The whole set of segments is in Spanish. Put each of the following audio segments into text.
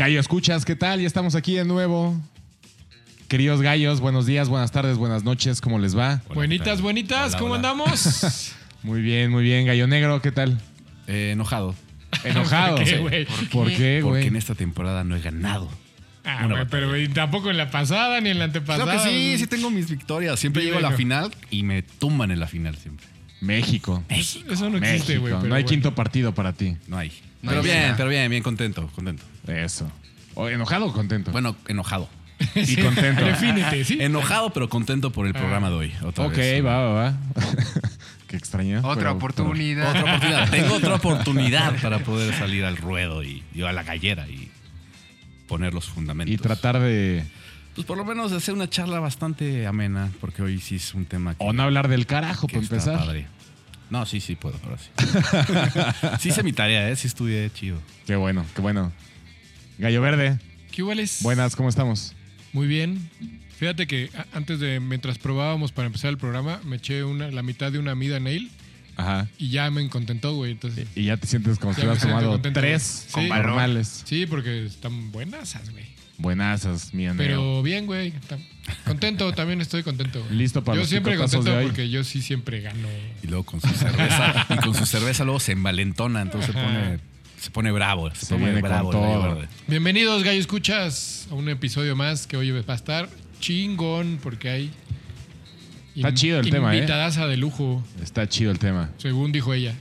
Gallo, escuchas, ¿qué tal? Ya estamos aquí de nuevo. Queridos gallos, buenos días, buenas tardes, buenas noches, ¿cómo les va? Buenitas, buenitas, Hola, ¿cómo hola. andamos? Muy bien, muy bien. Gallo Negro, ¿qué tal? Eh, enojado. Enojado. ¿Por qué, güey? ¿Por qué, Porque en esta temporada no he ganado. Ah, güey, pero tampoco en la pasada ni en la antepasada. Claro que sí, sí tengo mis victorias. Siempre llego a la final y me tumban en la final siempre. México. Eso no existe, güey. pero no hay bueno. quinto partido para ti. No hay. No pero hay bien, nada. pero bien, bien contento, contento. Eso. O ¿Enojado o contento? Bueno, enojado. y contento. Defínete, ¿sí? Enojado, pero contento por el programa de hoy. Otra ok, vez. va, va, va. Qué extraño. Otra pero- oportunidad. Otra oportunidad. Tengo otra oportunidad para poder salir al ruedo y, y a la gallera y poner los fundamentos. Y tratar de. Pues por lo menos de hacer una charla bastante amena, porque hoy sí es un tema que, O no hablar del carajo, está empezar. padre. No, sí, sí puedo, ahora sí. sí hice mi tarea, ¿eh? Sí estudié chido. Qué bueno, qué bueno. Gallo Verde, ¿Qué iguales? buenas, ¿cómo estamos? Muy bien. Fíjate que antes de, mientras probábamos para empezar el programa, me eché una, la mitad de una Mida Nail Ajá. y ya me contentó, güey. Entonces, Y ya te sientes como si hubieras tomado contento, tres. Sí. normales. sí, porque están buenas, güey. Buenasas, mi negro. Pero bien, güey. Contento, también estoy contento. güey. Listo para Yo los siempre contento de hoy. porque yo sí siempre gano. Y luego con su cerveza, y con su cerveza luego se envalentona, entonces se Ajá. pone, se pone bravo. Se, Se pone bravo. todo. Bienvenidos, Gallo Escuchas, a un episodio más que hoy va a estar chingón porque hay. Está chido el tema, ¿eh? Invitadaza de lujo, Está chido el tema. según dijo ella.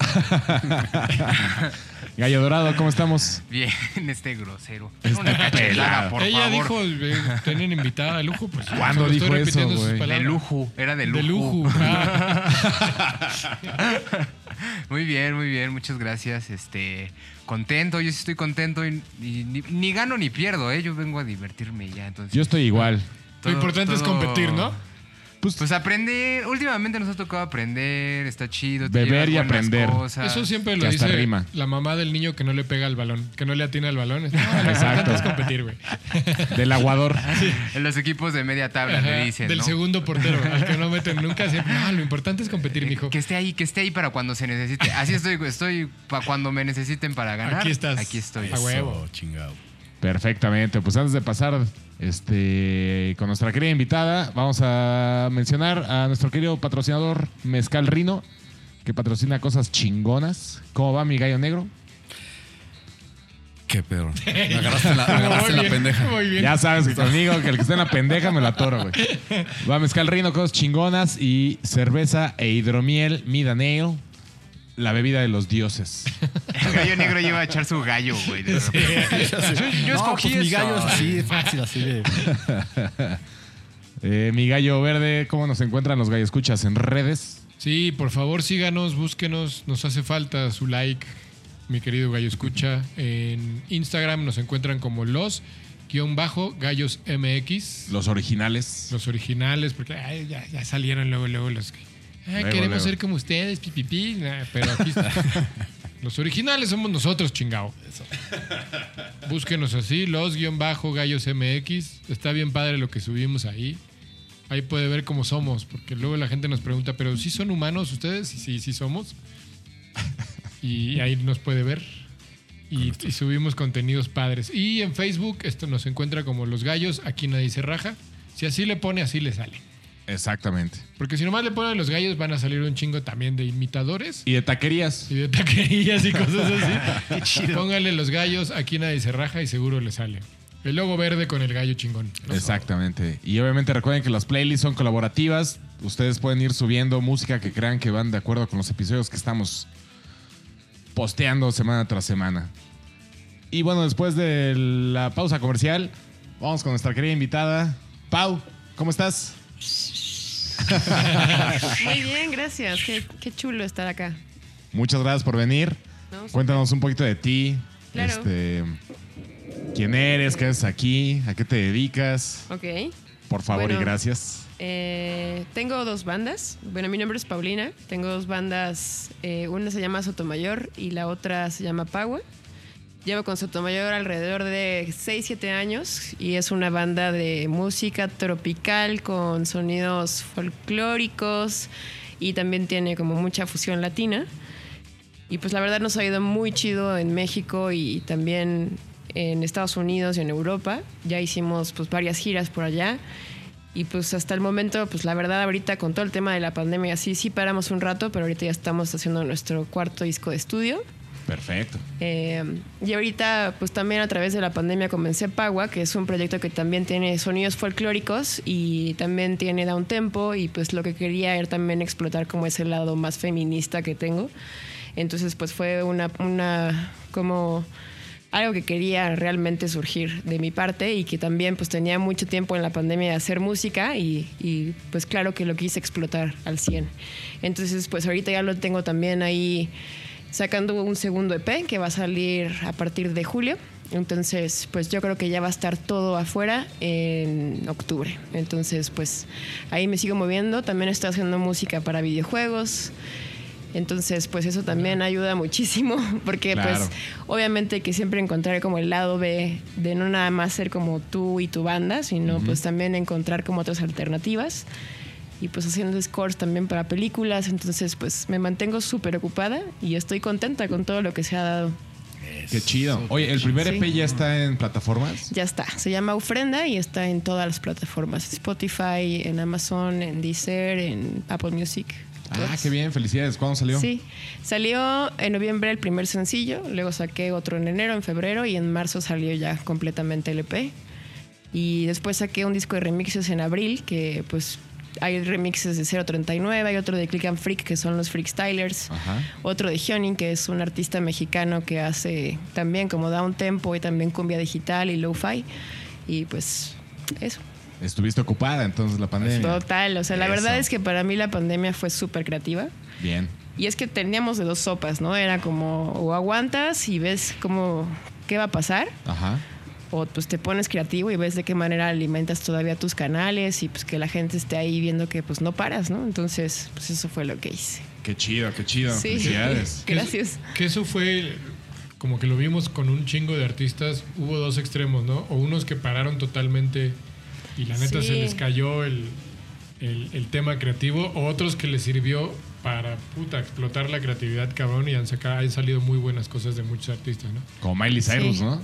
Gallo Dorado, ¿cómo estamos? Bien, este grosero. Una cachelada, por ella favor. dijo, eh, tienen invitada de lujo. Pues, ¿Cuándo dijo estoy eso, repitiendo sus güey? De lujo, era de lujo. De lujo. Ah, Muy bien, muy bien, muchas gracias. Este, contento, yo sí estoy contento y, y ni, ni gano ni pierdo, ¿eh? Yo vengo a divertirme ya, entonces. Yo estoy igual. Lo importante es competir, ¿no? Pues, Pues aprender, últimamente nos ha tocado aprender, está chido. te Beber y aprender. cosas. Eso siempre lo dice rima. la mamá del niño que no le pega al balón, que no le atina al balón. No, lo importante Exacto. es competir, güey. del aguador. En los equipos de media tabla Ajá, le dicen, Del ¿no? segundo portero, al que no meten nunca. Siempre, no, lo importante es competir, mijo. Que esté ahí, que esté ahí para cuando se necesite. Así estoy, estoy para cuando me necesiten para ganar. Aquí estás. Aquí estoy. A huevo. Eso, chingado. Perfectamente. Pues antes de pasar este, con nuestra querida invitada, vamos a mencionar a nuestro querido patrocinador Mezcal Rino, que patrocina cosas chingonas. ¿Cómo va mi gallo negro? Qué pedo. Me agarraste en la, me agarraste en la Muy bien, pendeja. Muy bien. Ya sabes que conmigo, que el que esté en la pendeja me la atoro, güey. Va Mezcal Rino, cosas chingonas y cerveza e hidromiel Midaneo, la bebida de los dioses. El gallo negro lleva a echar su gallo, güey. de. Yo, yo No, escogí pues mi gallo es así, fácil, así de... Eh, mi gallo verde, ¿cómo nos encuentran los gallos escuchas en redes? Sí, por favor, síganos, búsquenos. Nos hace falta su like, mi querido Gallo Escucha. En Instagram nos encuentran como los guion bajo gallos MX. Los originales. Los originales, porque ay, ya, ya salieron luego, luego los que. "Ah, Luego, queremos luego. ser como ustedes, pipipi. Nah, pero aquí los originales somos nosotros, chingao. Búsquenos así, los guion bajo gallos MX. Está bien padre lo que subimos ahí. Ahí puede ver cómo somos, porque luego la gente nos pregunta, ¿pero sí son humanos ustedes? Y sí, sí somos. Y ahí nos puede ver. Y, y subimos contenidos padres. Y en Facebook esto nos encuentra como Los Gallos, aquí nadie se raja. Si así le pone, así le sale. Exactamente. Porque si nomás le ponen Los Gallos, van a salir un chingo también de imitadores Y de taquerías. y de taquerías y cosas así. Póngale Los Gallos, aquí nadie se raja y seguro le sale. El logo verde con el gallo chingón. Exactamente. Y obviamente recuerden que las playlists son colaborativas. Ustedes pueden ir subiendo música que crean que van de acuerdo con los episodios que estamos posteando semana tras semana. Y bueno, después de la pausa comercial, vamos con nuestra querida invitada. Pau, ¿cómo estás? Muy bien, gracias. Qué, qué chulo estar acá. Muchas gracias por venir. ¿no? Cuéntanos un poquito de ti. Claro. Este, ¿Quién eres? ¿Qué haces aquí? ¿A qué te dedicas? Ok. Por favor Bueno. y gracias. Eh, tengo dos bandas. Bueno, mi nombre es Paulina. Tengo dos bandas. eh, una se llama Sotomayor y la otra se llama Power. Llevo con Sotomayor alrededor de 6, 7 años y es una banda de música tropical con sonidos folclóricos y también tiene como mucha fusión latina. Y pues la verdad nos ha ido muy chido en México y también en Estados Unidos y en Europa. Ya hicimos pues varias giras por allá. Y pues hasta el momento, pues la verdad ahorita con todo el tema de la pandemia, sí, sí paramos un rato, pero ahorita ya estamos haciendo nuestro cuarto disco de estudio. Perfecto. Eh, y ahorita, pues también a través de la pandemia comencé Pagua, que es un proyecto que también tiene sonidos folclóricos y también tiene down tempo y pues lo que quería era también explotar como ese lado más feminista que tengo. Entonces, pues fue una, una como algo que quería realmente surgir de mi parte y que también pues tenía mucho tiempo en la pandemia de hacer música y, y, pues claro que lo quise explotar al 100. Entonces, pues ahorita ya lo tengo también ahí sacando un segundo EP que va a salir a partir de julio. Entonces, pues yo creo que ya va a estar todo afuera en octubre. Entonces, pues ahí me sigo moviendo. También estoy haciendo música para videojuegos. Entonces, pues eso también ayuda muchísimo, porque Claro. pues obviamente que siempre encontrar como el lado B de no nada más ser como tú y tu banda, sino pues también encontrar como otras alternativas y pues haciendo scores también para películas, entonces pues me mantengo súper ocupada y estoy contenta con todo lo que se ha dado. Qué chido. Oye, ¿el primer Sí. EP ya está en plataformas? Ya está, se llama Ofrenda y está en todas las plataformas, Spotify, en Amazon, en Deezer, en Apple Music. Ah, qué bien. Felicidades. ¿Cuándo salió? Sí, salió en noviembre el primer sencillo, luego saqué otro en enero, en febrero y en marzo salió ya completamente el EP. Y después saqué un disco de remixes en abril, que pues hay remixes de 039, hay otro de Click and Freak, que son los Freakstylers, Ajá. otro de Hyonin, que es un artista mexicano que hace también como down tempo y también cumbia digital y lo-fi. Y pues eso. Estuviste ocupada entonces la pandemia. Total, o sea, la Eso. verdad es que para mí la pandemia fue súper creativa. Bien. Y es que teníamos de dos sopas, ¿no? Era como o aguantas y ves cómo qué va a pasar, Ajá. O pues te pones creativo y ves de qué manera alimentas todavía tus canales y pues que la gente esté ahí viendo que pues no paras, ¿no? Entonces, pues eso fue lo que hice. Qué chido, qué chido. Sí. Felicidades. Que- Gracias. Que eso fue como que lo vimos con un chingo de artistas. Hubo dos extremos, ¿no? O unos que pararon totalmente y la neta Sí. se les cayó el, el- el tema creativo. O otros que les sirvió para puta explotar la creatividad cabrón y han, sacado, han salido muy buenas cosas de muchos artistas, ¿no? Como Miley Cyrus, Sí. ¿no?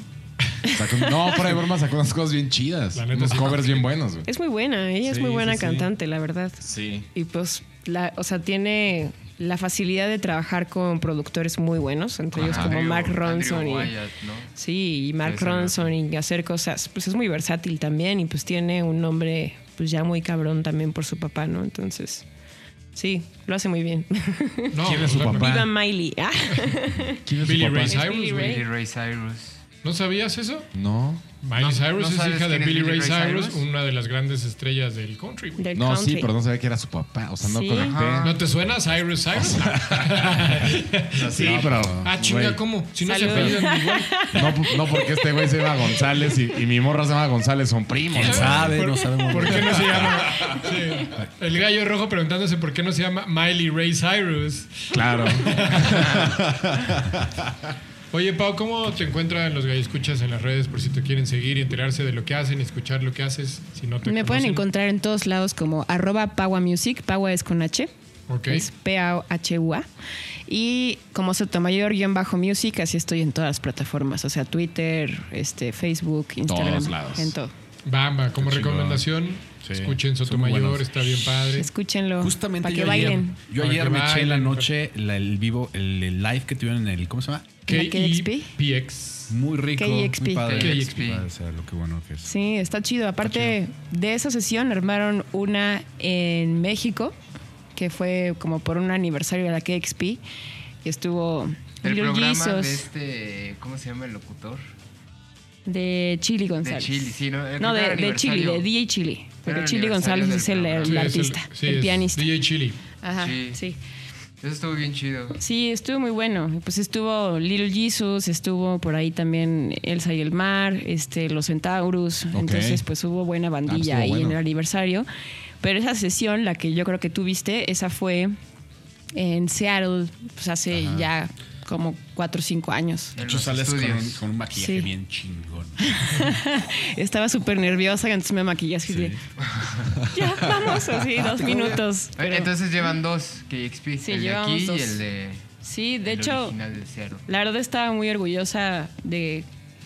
Sacó- no, fuera de broma sacó unas cosas bien chidas. La neta, unos sí. covers bien buenos, güey. Es muy buena, ella es muy buena sí, sí. cantante, la verdad. Sí. Y pues, la, o sea, tiene la facilidad de trabajar con productores muy buenos, entre ellos Ajá. como Andrew- Mark Ronson y... Wyatt, ¿no? Sí, y Mark Ronson y hacer cosas, pues es muy versátil también y pues tiene un nombre pues ya muy cabrón también por su papá, ¿no? Entonces, sí, lo hace muy bien. No, ¿Quién es su papá? Viva Miley. Ah, ¿Quién es su Billy papá? Ray Es Cyrus, Billy güey. Ray. Billy Ray Cyrus. ¿No sabías eso? No. Miley No- Cyrus ¿no es hija de Billy Ray Cyrus, Cyrus? una de las grandes estrellas del country. güey. del No, country. sí, pero no sabía que era su papá. O sea, no Sí. conecté. ¿No te suena Cyrus Cyrus? Sí, pero. ah, chinga, ¿cómo? Si no se Saludos. apellidan igual. No, pu- no, porque este güey se llama González y, y mi morra se llama González, son primos. ¿Quién sabe? ¿Por- No sabemos. ¿Por qué no se llama? Sí. El gallo rojo preguntándose por qué no se llama Miley Ray Cyrus. Claro. Oye, Pau, ¿cómo te encuentran los escuchas en las redes por si te quieren seguir y enterarse de lo que hacen y escuchar lo que haces? Si no te Me pueden encontrar en todos lados como arroba Paua Music, Paua es con H, Ok. es P-A-H-U-A. Y como Sotomayor-Music, así estoy en todas las plataformas, o sea, Twitter, este, Facebook, Instagram, Todos lados. en todo. Bamba, como recomendación, Sí, escuchen Sotomayor, está bien padre. Escúchenlo, Justamente para que yo ayer, bailen. yo Para ayer me eché en la noche la- el vivo, el, el live que tuvieron en el, ¿cómo se llama? ¿La KXP? KXP. Muy rico. KXP. Muy padre. KXP. O sea, lo que bueno que es. Sí, está chido. Aparte de esa sesión, armaron una en México, que fue como por un aniversario de la KXP. Y estuvo El Little programa Jesus de este, ¿cómo se llama el locutor? de Chili González. Chili, sí, ¿no? El No, de, de Chili, de. DJ Chili. Porque Chili González es el, el programa. Sí, es el- artista, sí, el pianista. DJ Chili. Ajá, Sí. sí. Eso estuvo bien chido. Sí, estuvo muy bueno. Pues estuvo Little Jesus, estuvo por ahí también Elsa y el Mar, este, los Centaurus. Entonces, pues hubo buena bandilla estuvo ahí bueno. en el aniversario. Pero esa sesión, la que yo creo que tú viste, esa fue en Seattle, pues hace ya como cuatro o cinco años. En De hecho, los sales con con un maquillaje Sí. bien chingón. Estaba súper nerviosa, entonces me maquillé así de, ya, vamos, así, dos minutos. Pero- Entonces llevan dos KXP. Sí, el de aquí dos. y el de. sí, de el hecho, de. La verdad estaba muy orgullosa de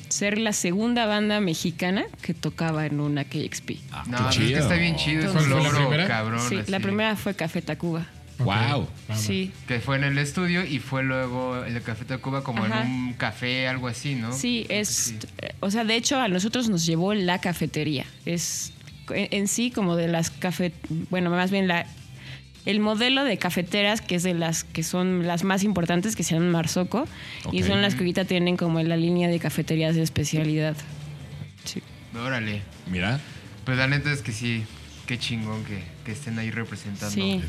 ser la segunda banda mexicana que tocaba en una KXP. No, qué pues es que chido. está bien chido. Es ¿Cuál un la logro, primera? cabrón. sí, la primera fue Café Tacuba. Wow. Sí. Que fue en el estudio y fue luego el de Café Tacuba como Ajá. en un café, algo así, ¿no? Sí, es. sí. eh, O sea, de hecho, a nosotros nos llevó la cafetería. Es en, en sí como de las café. Bueno, más bien la. El modelo de cafeteras, que es de las que son las más importantes, que se llaman Marzoco, y son las que ahorita tienen como en la línea de cafeterías de especialidad. Sí. Órale. Mira. Pues la neta es que sí, qué chingón que, que estén ahí representando. Sí.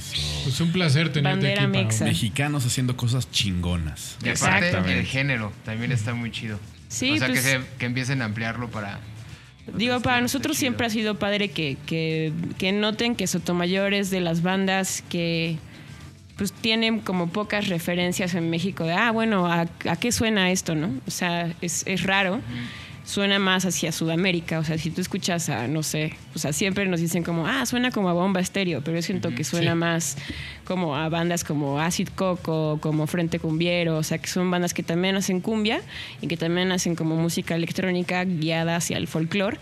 Pues un placer tenerte Bandera aquí, mexa. Mexicanos haciendo cosas chingonas. Y aparte el género también está muy chido. Sí, o sea, pues- que, se- que empiecen a ampliarlo para... Digo, para chido. nosotros siempre ha sido padre que, que, que noten que Sotomayor es de las bandas que pues tienen como pocas referencias en México de, ah, bueno, ¿a, a qué suena esto, no? O sea, es, es raro. Suena más hacia Sudamérica. O sea, si tú escuchas a, no sé, o sea, siempre nos dicen como, ah, suena como a bomba estéreo, pero yo siento que suena Sí. más como a bandas como Acid Coco, como Frente Cumbiero, o sea, que son bandas que también hacen cumbia y que también hacen como música electrónica guiada hacia el folclore.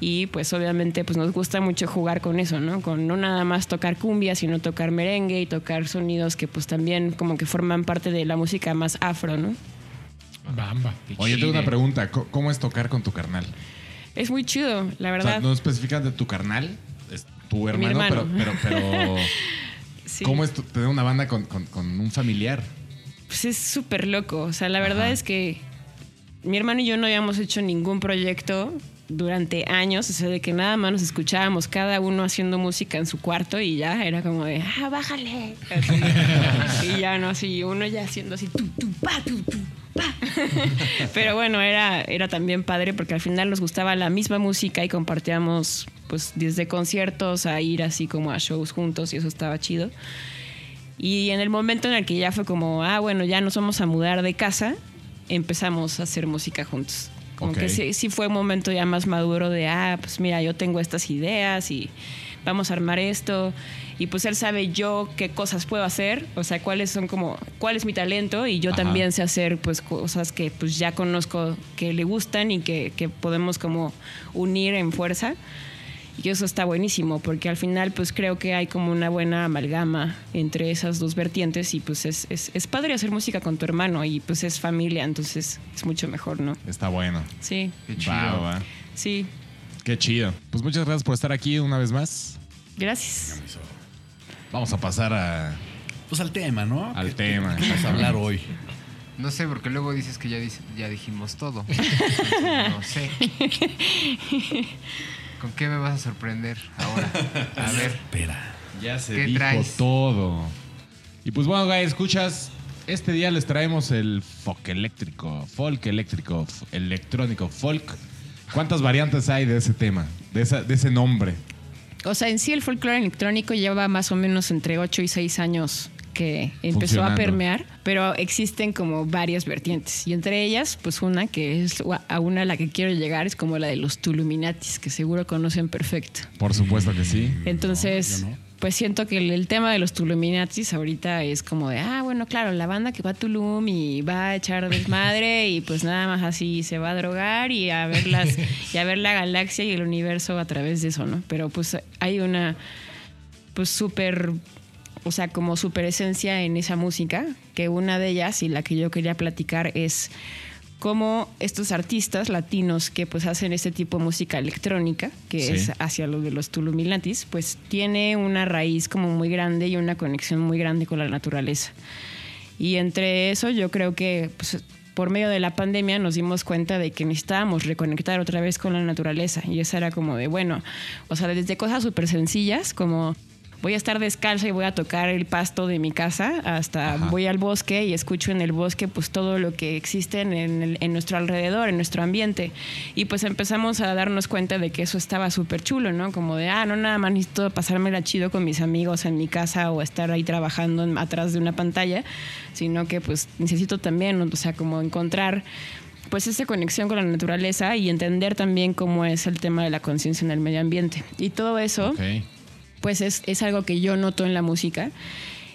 Y pues obviamente pues nos gusta mucho jugar con eso, ¿no? Con no nada más tocar cumbia, sino tocar merengue y tocar sonidos que pues también como que forman parte de la música más afro, ¿no? Bamba. Qué Oye, tengo una pregunta. ¿Cómo es tocar con tu carnal? Es muy chido, la O sea, verdad. no especificas de tu carnal, es tu hermano, hermano. pero, pero, pero Sí. ¿cómo es tener una banda con, con- con un familiar? Pues es súper loco. O sea, la verdad Ajá. es que mi hermano y yo no habíamos hecho ningún proyecto durante años. O sea, de que nada más nos escuchábamos cada uno haciendo música en su cuarto y ya era como de, ah, bájale. Así. y ya no, así, uno ya haciendo así, tu, tu, pa, tu, tu, Pero bueno, era, era también padre porque al final nos gustaba la misma música y compartíamos, pues, desde conciertos a ir así como a shows juntos y eso estaba chido. Y en el momento en el que ya fue como, ah, bueno, ya nos vamos a mudar de casa, empezamos a hacer música juntos. Como Ok. que sí, sí fue un momento ya más maduro de, ah, pues mira, yo tengo estas ideas y vamos a armar esto. Y pues él sabe yo qué cosas puedo hacer, o sea, cuáles son como, cuál es mi talento y yo Ajá. también sé hacer pues cosas que pues ya conozco que le gustan y que, que podemos como unir en fuerza. Y eso está buenísimo, porque al final pues creo que hay como una buena amalgama entre esas dos vertientes y pues es, es, es padre hacer música con tu hermano y pues es familia, entonces es mucho mejor, ¿no? Está bueno. Sí, Qué chido. Va, va. sí, Qué chido. Pues muchas gracias por estar aquí una vez más. gracias. Vamos a pasar a, Pues al tema, ¿no? al ¿Qué- tema. ¿Qué vamos a hablar hoy? No sé, porque luego dices que ya, dice- ya dijimos todo. No sé. ¿Con qué me vas a sorprender ahora? A ver. Espera. Ya se ¿Qué dijo traes? todo. Y pues bueno, guys, escuchas. Este día les traemos el folk eléctrico, folk eléctrico, electrónico, folk. ¿Cuántas variantes hay de ese tema, de, esa- de ese nombre? O sea, en sí el folclore electrónico lleva más o menos entre 8 y 6 años que empezó a permear, pero existen como varias vertientes. Y entre ellas, pues una que es a una a la que quiero llegar es como la de los Tuluminatis, que seguro conocen perfecto. Por supuesto que sí. Entonces, no. Pues siento que el, el tema de los Tuluminatis ahorita es como de, ah, bueno, claro, la banda que va a Tulum y va a echar desmadre y pues nada más así se va a drogar y a ver las y a ver la galaxia y el universo a través de eso, ¿no? Pero pues hay una pues súper o sea, como súper esencia en esa música, que una de ellas y la que yo quería platicar es cómo estos artistas latinos que pues hacen este tipo de música electrónica, que Sí. es hacia lo de los Tulumilantis, pues tiene una raíz como muy grande y una conexión muy grande con la naturaleza. Y entre eso yo creo que pues, por medio de la pandemia nos dimos cuenta de que necesitábamos reconectar otra vez con la naturaleza. Y esa era como de, bueno, o sea, desde cosas súper sencillas como voy a estar descalza y voy a tocar el pasto de mi casa, hasta Ajá. voy al bosque y escucho en el bosque pues todo lo que existe en, el- en nuestro alrededor, en nuestro ambiente. Y pues empezamos a darnos cuenta de que eso estaba súper chulo, ¿no? Como de, ah, no nada más necesito pasármela chido con mis amigos en mi casa o estar ahí trabajando atrás de una pantalla, sino que pues necesito también, o sea, como encontrar pues esa conexión con la naturaleza y entender también cómo es el tema de la conciencia en el medio ambiente. Y todo eso Ok. Pues es, es algo que yo noto en la música.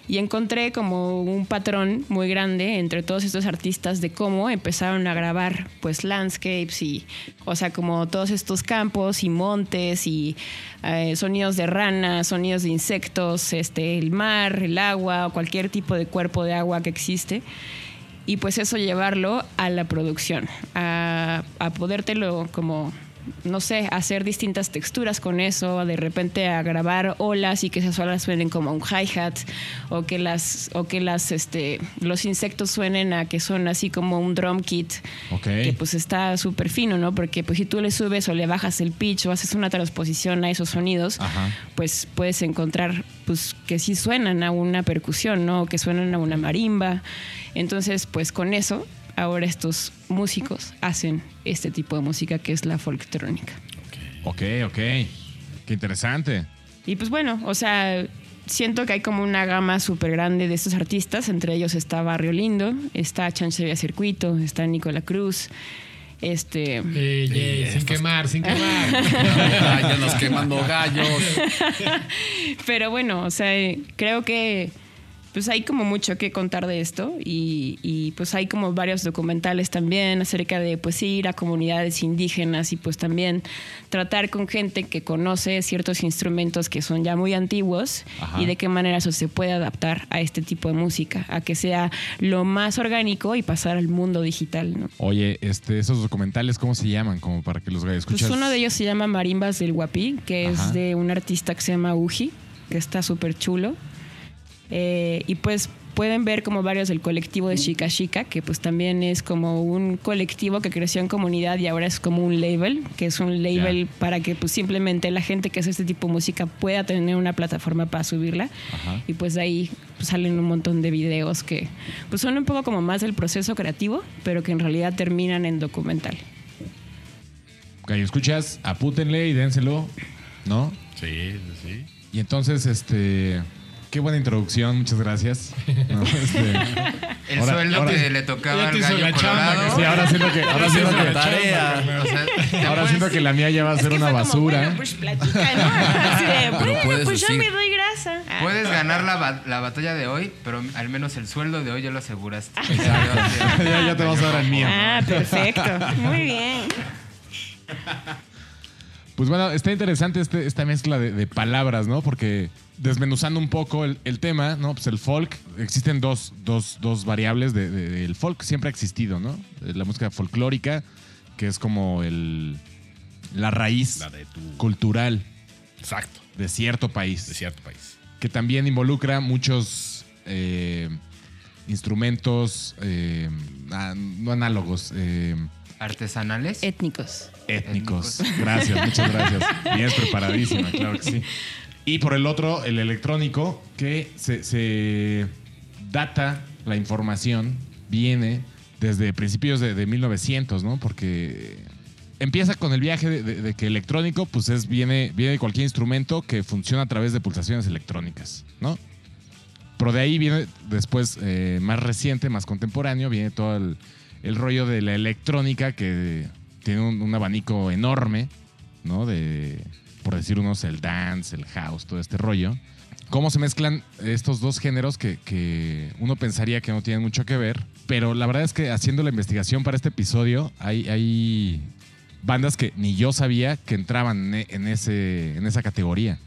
Y encontré como un patrón muy grande entre todos estos artistas de cómo empezaron a grabar pues landscapes y, o sea, como todos estos campos y montes y eh, sonidos de ranas, sonidos de insectos, este, el mar, el agua, o cualquier tipo de cuerpo de agua que existe. Y pues eso llevarlo a la producción, a, a podértelo como no sé, hacer distintas texturas con eso, de repente a grabar olas y que esas olas suenen como un hi-hat o que las o que las este los insectos suenen a que son así como un drum kit. Que pues está súper fino, ¿no? Porque pues si tú le subes o le bajas el pitch o haces una transposición a esos sonidos, Ajá. pues puedes encontrar pues que sí suenan a una percusión, ¿no? O que suenan a una marimba. Entonces, pues con eso, ahora estos músicos hacen este tipo de música que es la folktrónica. Ok, ok. Qué interesante. Y pues bueno, o sea, siento que hay como una gama súper grande de estos artistas. Entre ellos está Barrio Lindo, está Chanche Vía Circuito, está Nicola Cruz. Este, Ey, ey, sin quemar, sin quemar. Gallos quemando gallos. pero bueno, o sea, creo que pues hay como mucho que contar de esto y, y, pues hay como varios documentales también acerca de pues ir a comunidades indígenas y pues también tratar con gente que conoce ciertos instrumentos que son ya muy antiguos Ajá. y de qué manera eso se puede adaptar a este tipo de música, a que sea lo más orgánico y pasar al mundo digital, ¿no? Oye, este, esos documentales, ¿cómo se llaman? Como para que los Pues escuchas. uno de ellos se llama Marimbas del Guapí, que Ajá. es de un artista que se llama Uji, que está súper chulo. Eh, y pues pueden ver como varios del colectivo de Chica Chica, que pues también es como un colectivo que creció en comunidad y ahora es como un label, que es un label para que pues simplemente la gente que hace este tipo de música pueda tener una plataforma para subirla. Ajá. Y pues de ahí pues, salen un montón de videos que pues son un poco como más del proceso creativo, pero que en realidad terminan en documental. Gallo, escuchas, apútenle y dénselo, ¿no? Sí, sí. Y entonces, este. Qué buena introducción, muchas gracias. No, este, El Ahora- sueldo ahora- que le tocaba al gallo chamba, colorado. sí, ahora siento que, ahora siento que, Tarea. O sea, ahora siento que la mía ya va a ser que una fue como, basura. bueno, pues platica, ¿no? Así de, bueno, puedes pues yo me doy grasa. Ah, Puedes ganar la, ba- la batalla de hoy, pero al menos el sueldo de hoy ya lo aseguraste. Ya- ya te vas a dar el mío. Ah, perfecto. Muy bien. Pues bueno, está interesante este- esta mezcla de, de palabras, ¿no? Porque desmenuzando un poco el, el tema, ¿no? Pues el folk, existen dos, dos, dos variables de- de- del folk, siempre ha existido, ¿no? La música folclórica, que es como el, la raíz La de tu. cultural Exacto. de cierto país. De cierto país. que también involucra muchos eh, instrumentos eh, no análogos, eh, Artesanales. Étnicos. étnicos. Gracias, muchas gracias. Bien preparadísima, claro que sí. Y por el otro, el electrónico, que se, se data la información, viene desde principios de, de 1900, ¿no? Porque empieza con el viaje de, de- de que electrónico, pues es, viene, viene de cualquier instrumento que funciona a través de pulsaciones electrónicas, ¿no? Pero de ahí viene después, eh, más reciente, más contemporáneo, viene todo el, el rollo de la electrónica que tiene un, un abanico enorme, ¿no? De, por decir unos, el dance, el house, todo este rollo. ¿Cómo se mezclan estos dos géneros que, que uno pensaría que no tienen mucho que ver? Pero la verdad es que haciendo la investigación para este episodio, hay, hay bandas que ni yo sabía que entraban en, ese, en esa categoría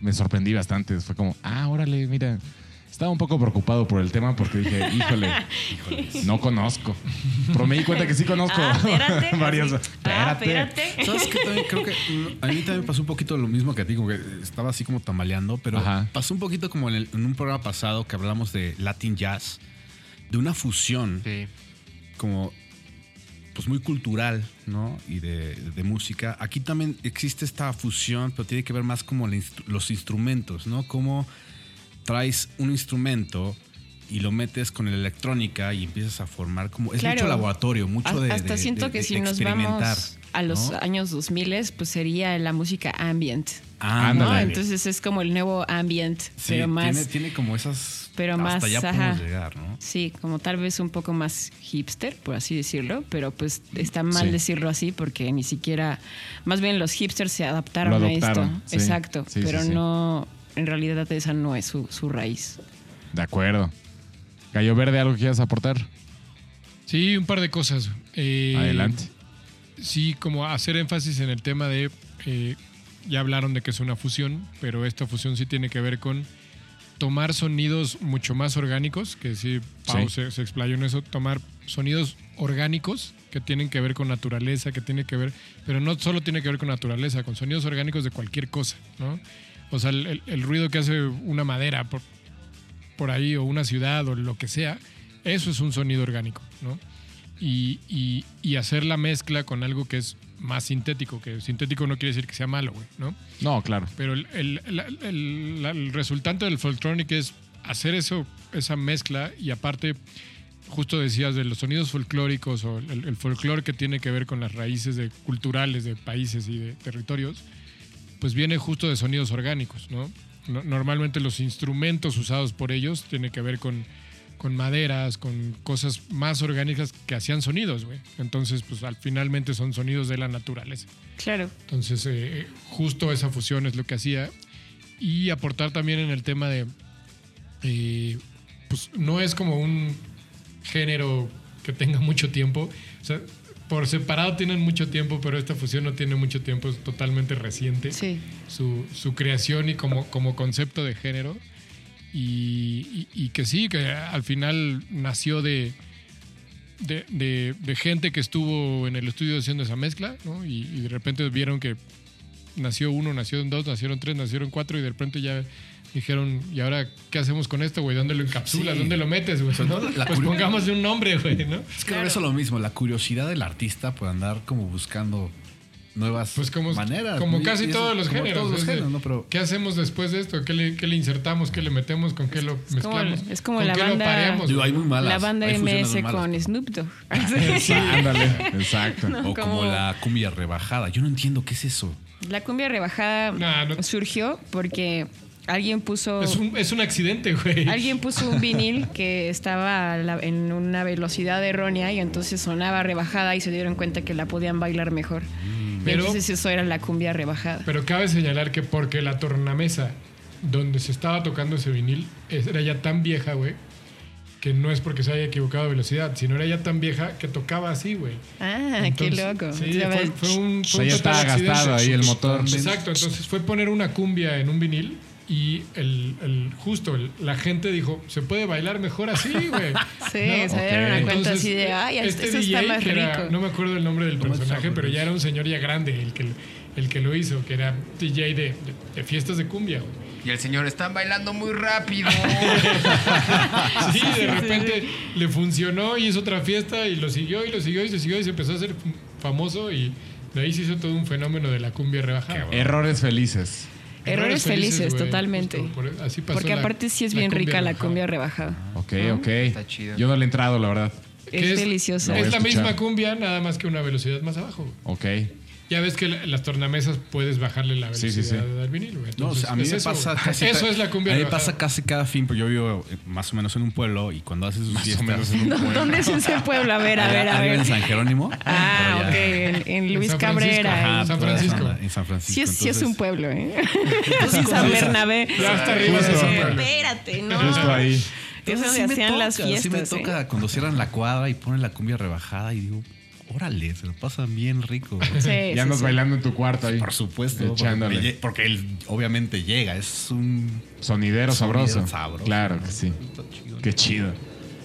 me sorprendí bastante. Fue como, ah, órale, mira. Estaba un poco preocupado por el tema porque dije, híjole, no conozco. Pero me di cuenta que sí conozco Ah, espérate. varios. Ah, Espérate. espérate. ¿Sabes qué? También creo que a mí también pasó un poquito lo mismo que a ti, como que estaba así como tambaleando, pero Ajá. pasó un poquito como en, el- en un programa pasado que hablamos de Latin Jazz, de una fusión Sí. como pues muy cultural, ¿no? Y de, de música. Aquí también existe esta fusión, pero tiene que ver más como instru- los instrumentos, ¿no? Cómo traes un instrumento y lo metes con la electrónica y empiezas a formar como... Es Claro. mucho laboratorio, mucho de... Hasta de- siento de- que de si nos experimentar, vamos a los ¿no? años 2000, pues sería la música ambient. Ah. ¿no? ándale. Entonces es como el nuevo ambient, Sí, pero más... Tiene, tiene como esas... pero hasta más, allá podemos llegar, ¿no? Sí, como tal vez un poco más hipster, por así decirlo, pero pues está mal Sí. decirlo así porque ni siquiera, más bien los hipsters se adaptaron, Lo a esto, sí. exacto, Sí, pero sí, sí. no, en realidad esa no es su, su raíz. De acuerdo. Gallo Verde, ¿algo que quieras aportar? Sí, un par de cosas. Eh, Adelante. Sí, como hacer énfasis en el tema de, eh, ya hablaron de que es una fusión, pero esta fusión sí tiene que ver con tomar sonidos mucho más orgánicos, que sí, Pau Sí. Se, se explayó en eso, tomar sonidos orgánicos que tienen que ver con naturaleza, que tiene que ver, pero no solo tiene que ver con naturaleza, con sonidos orgánicos de cualquier cosa, ¿no? O sea, el, el- el ruido que hace una madera por, por ahí o una ciudad o lo que sea, eso es un sonido orgánico, ¿no? Y, y- y hacer la mezcla con algo que es más sintético, que sintético no quiere decir que sea malo, güey, ¿no? No, claro. Pero el, el- el resultante del folktronic es hacer eso, esa mezcla y aparte, justo decías de los sonidos folclóricos o el, el folclore que tiene que ver con las raíces de, culturales de países y de territorios, pues viene justo de sonidos orgánicos, ¿no? No- Normalmente los instrumentos usados por ellos tienen que ver con, con maderas, con cosas más orgánicas que hacían sonidos, güey. Entonces, pues al finalmente son sonidos de la naturaleza. Claro. Entonces, eh, justo esa fusión es lo que hacía. Y aportar también en el tema de. eh, pues no es como un género que tenga mucho tiempo. O sea, por separado tienen mucho tiempo, pero esta fusión no tiene mucho tiempo, es totalmente reciente. Sí. Su, su creación y como, como concepto de género. Y, y- y que sí, que al final nació de, de, de- de gente que estuvo en el estudio haciendo esa mezcla, ¿no? Y, y de repente vieron que nació uno, nacieron dos, nacieron tres, nacieron cuatro, y de repente ya dijeron, ¿y ahora qué hacemos con esto, güey? ¿Dónde lo encapsulas? Sí. ¿Dónde lo metes, güey? ¿no? Pues pongámosle un nombre, güey, ¿no? Es que ahora eso es lo mismo, la curiosidad del artista por andar como buscando nuevas Pues como, maneras. como ¿no? Casi eso- todos los como géneros. Todos los géneros, ¿no? Pero ¿Qué hacemos después de esto? ¿Qué le, qué le insertamos? ¿Qué le metemos? ¿Con qué lo Es como, mezclamos? es como ¿Con la qué banda, lo pareamos? digo, hay muy malas. la banda hay MS con Snoop Dogg. Sí. Ándale, exacto. O como como- la cumbia rebajada. Yo no entiendo qué es eso. La cumbia rebajada Nah, no- surgió porque alguien puso Es un, es un accidente, güey. alguien puso un vinil que estaba a la- en una velocidad errónea y entonces sonaba rebajada y se dieron cuenta que la podían bailar mejor. Y Pero- entonces eso era la cumbia rebajada. Pero cabe señalar que porque la tornamesa donde se estaba tocando ese vinil era ya tan vieja, güey, que no es porque se haya equivocado de velocidad, sino era ya tan vieja que tocaba así, güey. Ah, qué Entonces, loco. Sí, Ya fue, fue un, O sea, fue un ya estaba gastado ahí el motor. Exacto, entonces fue poner una cumbia en un vinil y el, el- justo el- la gente dijo, se puede bailar mejor así, güey. Sí, ¿No? se dieron Ok. cuenta así de, ay, este eso está DJ, más que era- rico. no me acuerdo el nombre del personaje, pero ya era un señor ya grande el que, el que lo hizo, que era DJ de, de- de fiestas de cumbia. güey. Y el señor, están bailando muy rápido. Sí, de repente le funcionó y hizo otra fiesta y lo siguió y lo siguió y lo siguió y se empezó a hacer famoso y de ahí se hizo todo un fenómeno de la cumbia rebajada. Errores felices. Errores felices, totalmente. justo por- así pasó Porque la- aparte sí es bien rica la cumbia rebajada. Ok, ¿No? ok. Está chido. Yo no le he entrado, la verdad. Que Es, deliciosa. Es la misma cumbia, nada más que una velocidad más abajo. Ok. Ya ves que la- las tornamesas puedes bajarle la Sí, velocidad sí, sí. al vinil, güey. No, o Entonces, sea, a mí es me eso, pasa casi. Eso es la cumbia A mí me pasa casi cada fin, porque yo vivo más o menos en un pueblo y cuando haces sus Más o fiestas. menos en un pueblo. ¿Dónde es ese pueblo? A ver, a ver, a Arriba ver. en San Jerónimo. Ah, ok, en, en Luis San Francisco, Cabrera. ajá, en- San esa Francisco. En San Francisco. Sí es, sí es un entonces- pueblo, ¿eh? Sí, San Bernabé. Ya hasta arriba. Espérate, no. Justo ahí. Es Entonces, donde sí me hacían las toca, Sí me fiestas. ¿eh? toca cuando cierran la cuadra y ponen la cumbia rebajada y digo, órale, se lo pasan bien rico. Sí, Ya sí, andas sí. bailando en tu cuarto ahí. Por supuesto, porque, Echándole. porque él obviamente llega, es un Sonidero Sonidero sabroso. sabroso. Claro que sí. Qué chido.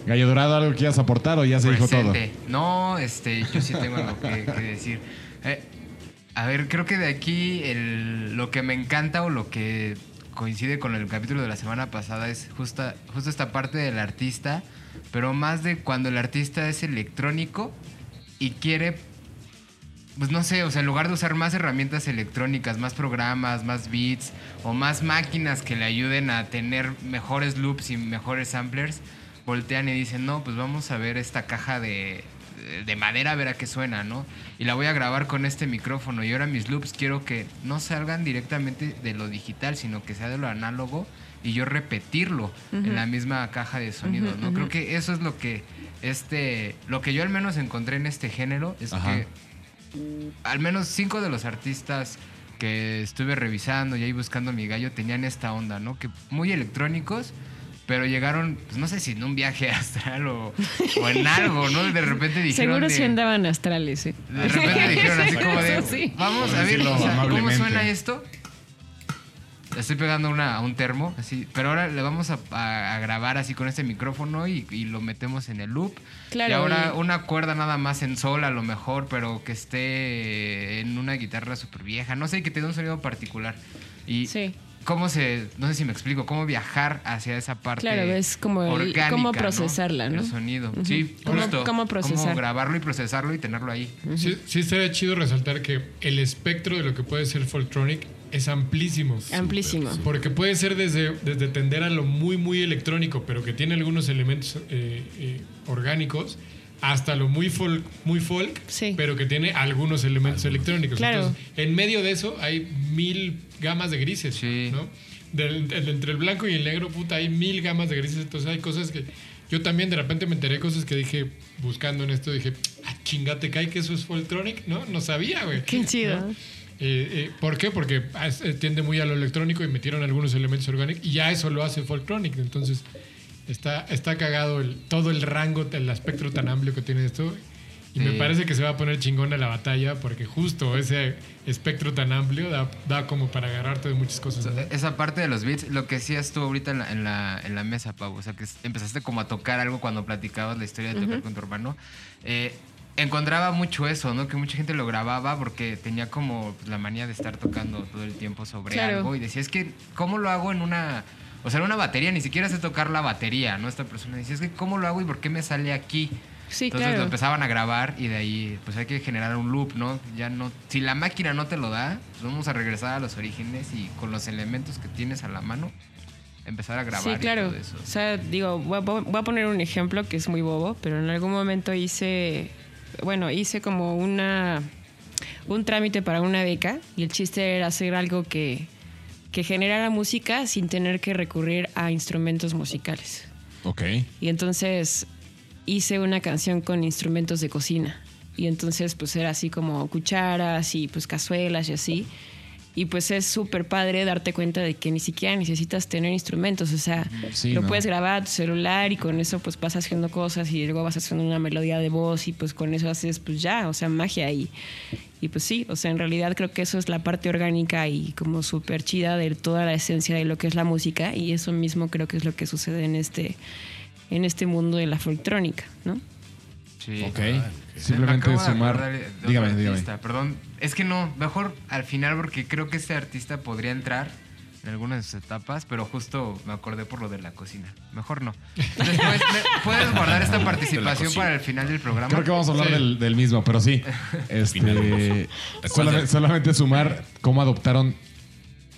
Gallo Dorado, ¿algo que quieras aportar o ya se dijo todo? No, este, yo sí tengo algo que, que decir. Eh, a ver, creo que de aquí el- lo que me encanta o lo que coincide con el capítulo de la semana pasada es justa, justo esta parte del artista, pero más de cuando el artista es electrónico y quiere, pues no sé, o sea, en lugar de usar más herramientas electrónicas, más programas, más beats o más máquinas que le ayuden a tener mejores loops y mejores samplers, voltean y dicen, no, pues vamos a ver esta caja de, de madera a ver a qué suena, ¿no? Y la voy a grabar con este micrófono y ahora mis loops quiero que no salgan directamente de lo digital, sino que sea de lo análogo y yo repetirlo en la misma caja de sonido, ¿no? Creo que eso es lo que este, lo que yo al menos encontré en este género es Ajá. que al menos cinco de los artistas que estuve revisando y ahí buscando a mi gallo tenían esta onda, ¿no? Que muy electrónicos, pero llegaron, pues no sé si en un viaje astral o, o en algo, ¿no? De repente dijeron. Seguro de, sí andaban astrales, ¿eh? De repente dijeron así como de. Sí. Vamos a ver, o sea, ¿cómo suena esto? Le Estoy pegando una, a un termo, así, pero ahora le vamos a, a- a grabar así con este micrófono y, y lo metemos en el loop. Claro, y ahora y- una cuerda nada más en sol a lo mejor, pero que esté en una guitarra súper vieja, no sé, que tenga un sonido particular. Y Sí. cómo se, no sé si me explico, cómo viajar hacia esa parte Claro, es como el- orgánica, cómo ¿no? procesarla, ¿no? El sonido, Ujú. sí, ¿Cómo- justo. cómo procesar? grabarlo y procesarlo y tenerlo ahí. Sí, sí estaría chido resaltar que el espectro de lo que puede ser Folktronic es amplísimo. Amplísimo. Porque puede ser desde, desde tender a lo muy, muy electrónico, pero que tiene algunos elementos eh, eh, orgánicos, hasta lo muy folk, muy folk Sí. pero que tiene algunos elementos electrónicos. Claro. Entonces, en medio de eso hay mil gamas de grises, Sí. ¿no? Del- del- entre el blanco y el negro, puta, hay mil gamas de grises. Entonces hay cosas que... Yo también de repente me enteré cosas que dije, buscando en esto, dije, ah, chingate, cae que eso es Folktronic, ¿no? No sabía, güey. Qué chido. ¿No? Eh, eh, ¿Por qué? Porque eh, tiende muy a lo electrónico y metieron algunos elementos orgánicos y ya eso lo hace Folktronic. Entonces está, está cagado el, todo el rango, el espectro tan amplio que tiene esto. Y me Sí. parece que se va a poner chingona la batalla porque justo ese espectro tan amplio da, da como para agarrarte de muchas cosas. ¿no? Esa parte de los beats, lo que decías tú ahorita en la, en la, en la mesa, Pau, o sea, que empezaste como a tocar algo cuando platicabas la historia de tocar con tu hermano. Eh, encontraba mucho eso, ¿no? Que mucha gente lo grababa porque tenía como la manía de estar tocando todo el tiempo sobre Claro. algo y decía, es que, ¿cómo lo hago en una... O sea, en una batería, ni siquiera sé tocar la batería, ¿no? Esta persona decía, es que, ¿cómo lo hago y por qué me sale aquí? Sí, Entonces claro. lo empezaban a grabar y de ahí pues hay que generar un loop, ¿no? Ya no, si la máquina no te lo da, pues vamos a regresar a los orígenes y con los elementos que tienes a la mano empezar a grabar Sí, y claro. todo eso. O sea, digo, voy a, voy a poner un ejemplo que es muy bobo, pero en algún momento hice, bueno, hice como una un trámite para una beca y el chiste era hacer algo que, que generara música sin tener que recurrir a instrumentos musicales. Ok. Y entonces hice una canción con instrumentos de cocina. Y entonces pues era así como cucharas y pues cazuelas y así. Y pues es súper padre darte cuenta de que ni siquiera necesitas tener instrumentos. O sea, Sí, lo ¿no? puedes grabar a tu celular y con eso pues vas haciendo cosas y luego vas haciendo una melodía de voz y pues con eso haces pues ya, o sea, magia. Y, y pues sí, o sea, en realidad creo que eso es la parte orgánica y como súper chida de toda la esencia de lo que es la música. Y eso mismo creo que es lo que sucede en este, en este mundo de la folktrónica, ¿no? Sí. Ok. Me Simplemente acabo de sumar. acordar de otro Dígame, dígame. artista, Perdón, es que no, mejor al final porque creo que este artista podría entrar en algunas de sus etapas, pero justo me acordé por lo de la cocina. Mejor no. Después, ¿me- ¿puedes guardar esta participación para el final del programa? Creo que vamos a hablar Sí. del, del mismo, pero sí. Este, solamente, solamente sumar cómo adoptaron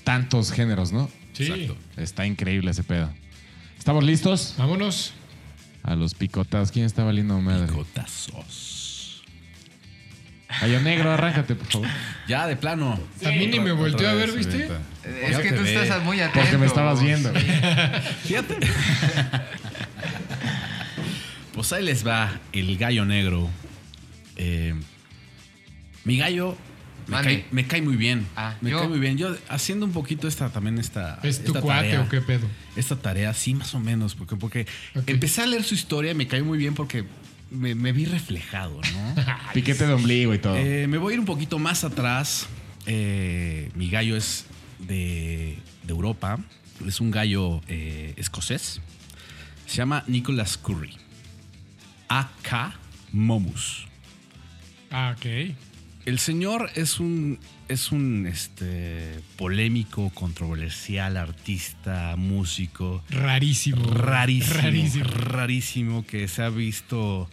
tantos géneros, ¿no? Sí. Exacto. Está increíble ese pedo. ¿Estamos listos? Vámonos. A los picotas. ¿Quién está valiendo madre? Gotazos. Gallo negro, arráncate, por favor. Ya, de plano. A mí ni me volteó a vez, ver, ¿viste? ahorita. Es Ya que tú ve. estás muy atento. Porque me estabas viendo. Sí. Fíjate. pues ahí les va el gallo negro. Eh, mi gallo me cae, me cae muy bien. Ah, me yo- cae muy bien. Yo haciendo un poquito esta también esta. ¿Es tu esta cuate tarea. o qué pedo? Esta tarea, sí, más o menos. Porque, porque empecé a leer su historia y me cayó muy bien porque me, me vi reflejado, ¿no? Piquete de ombligo y todo. Eh, me voy a ir un poquito más atrás. Eh, mi gallo es de, de Europa. Es un gallo eh, escocés. Se llama Nicholas Curry. AK Momus. Ah, ok. El señor es un, es un este, polémico, controversial artista, músico Rarísimo. rarísimo, Rarísimo. rarísimo que se ha visto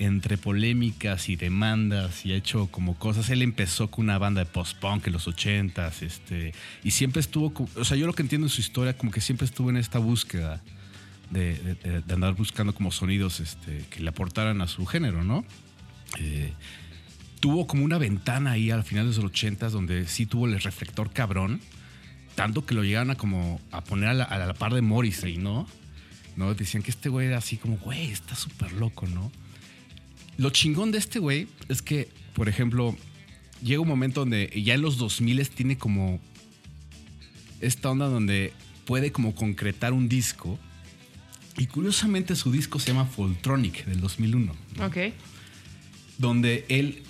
entre polémicas y demandas y ha hecho como cosas. Él empezó con una banda de post-punk en los ochentas, este, y siempre estuvo, o sea, yo lo que entiendo en su historia, como que siempre estuvo en esta búsqueda de- de andar buscando como sonidos este, que le aportaran a su género, ¿no? Eh, tuvo como una ventana ahí al final de los ochentas donde sí tuvo el reflector cabrón, tanto que lo llegaron a como a poner a la, a la par de Morrissey, ¿no? ¿no? Decían que este güey era así como, güey, está súper loco, ¿no? Lo chingón de este güey es que, por ejemplo, llega un momento donde ya en los 2000 tiene como esta onda donde puede como concretar un disco. Y curiosamente su disco se llama Foltronic del 2001 Ok. donde él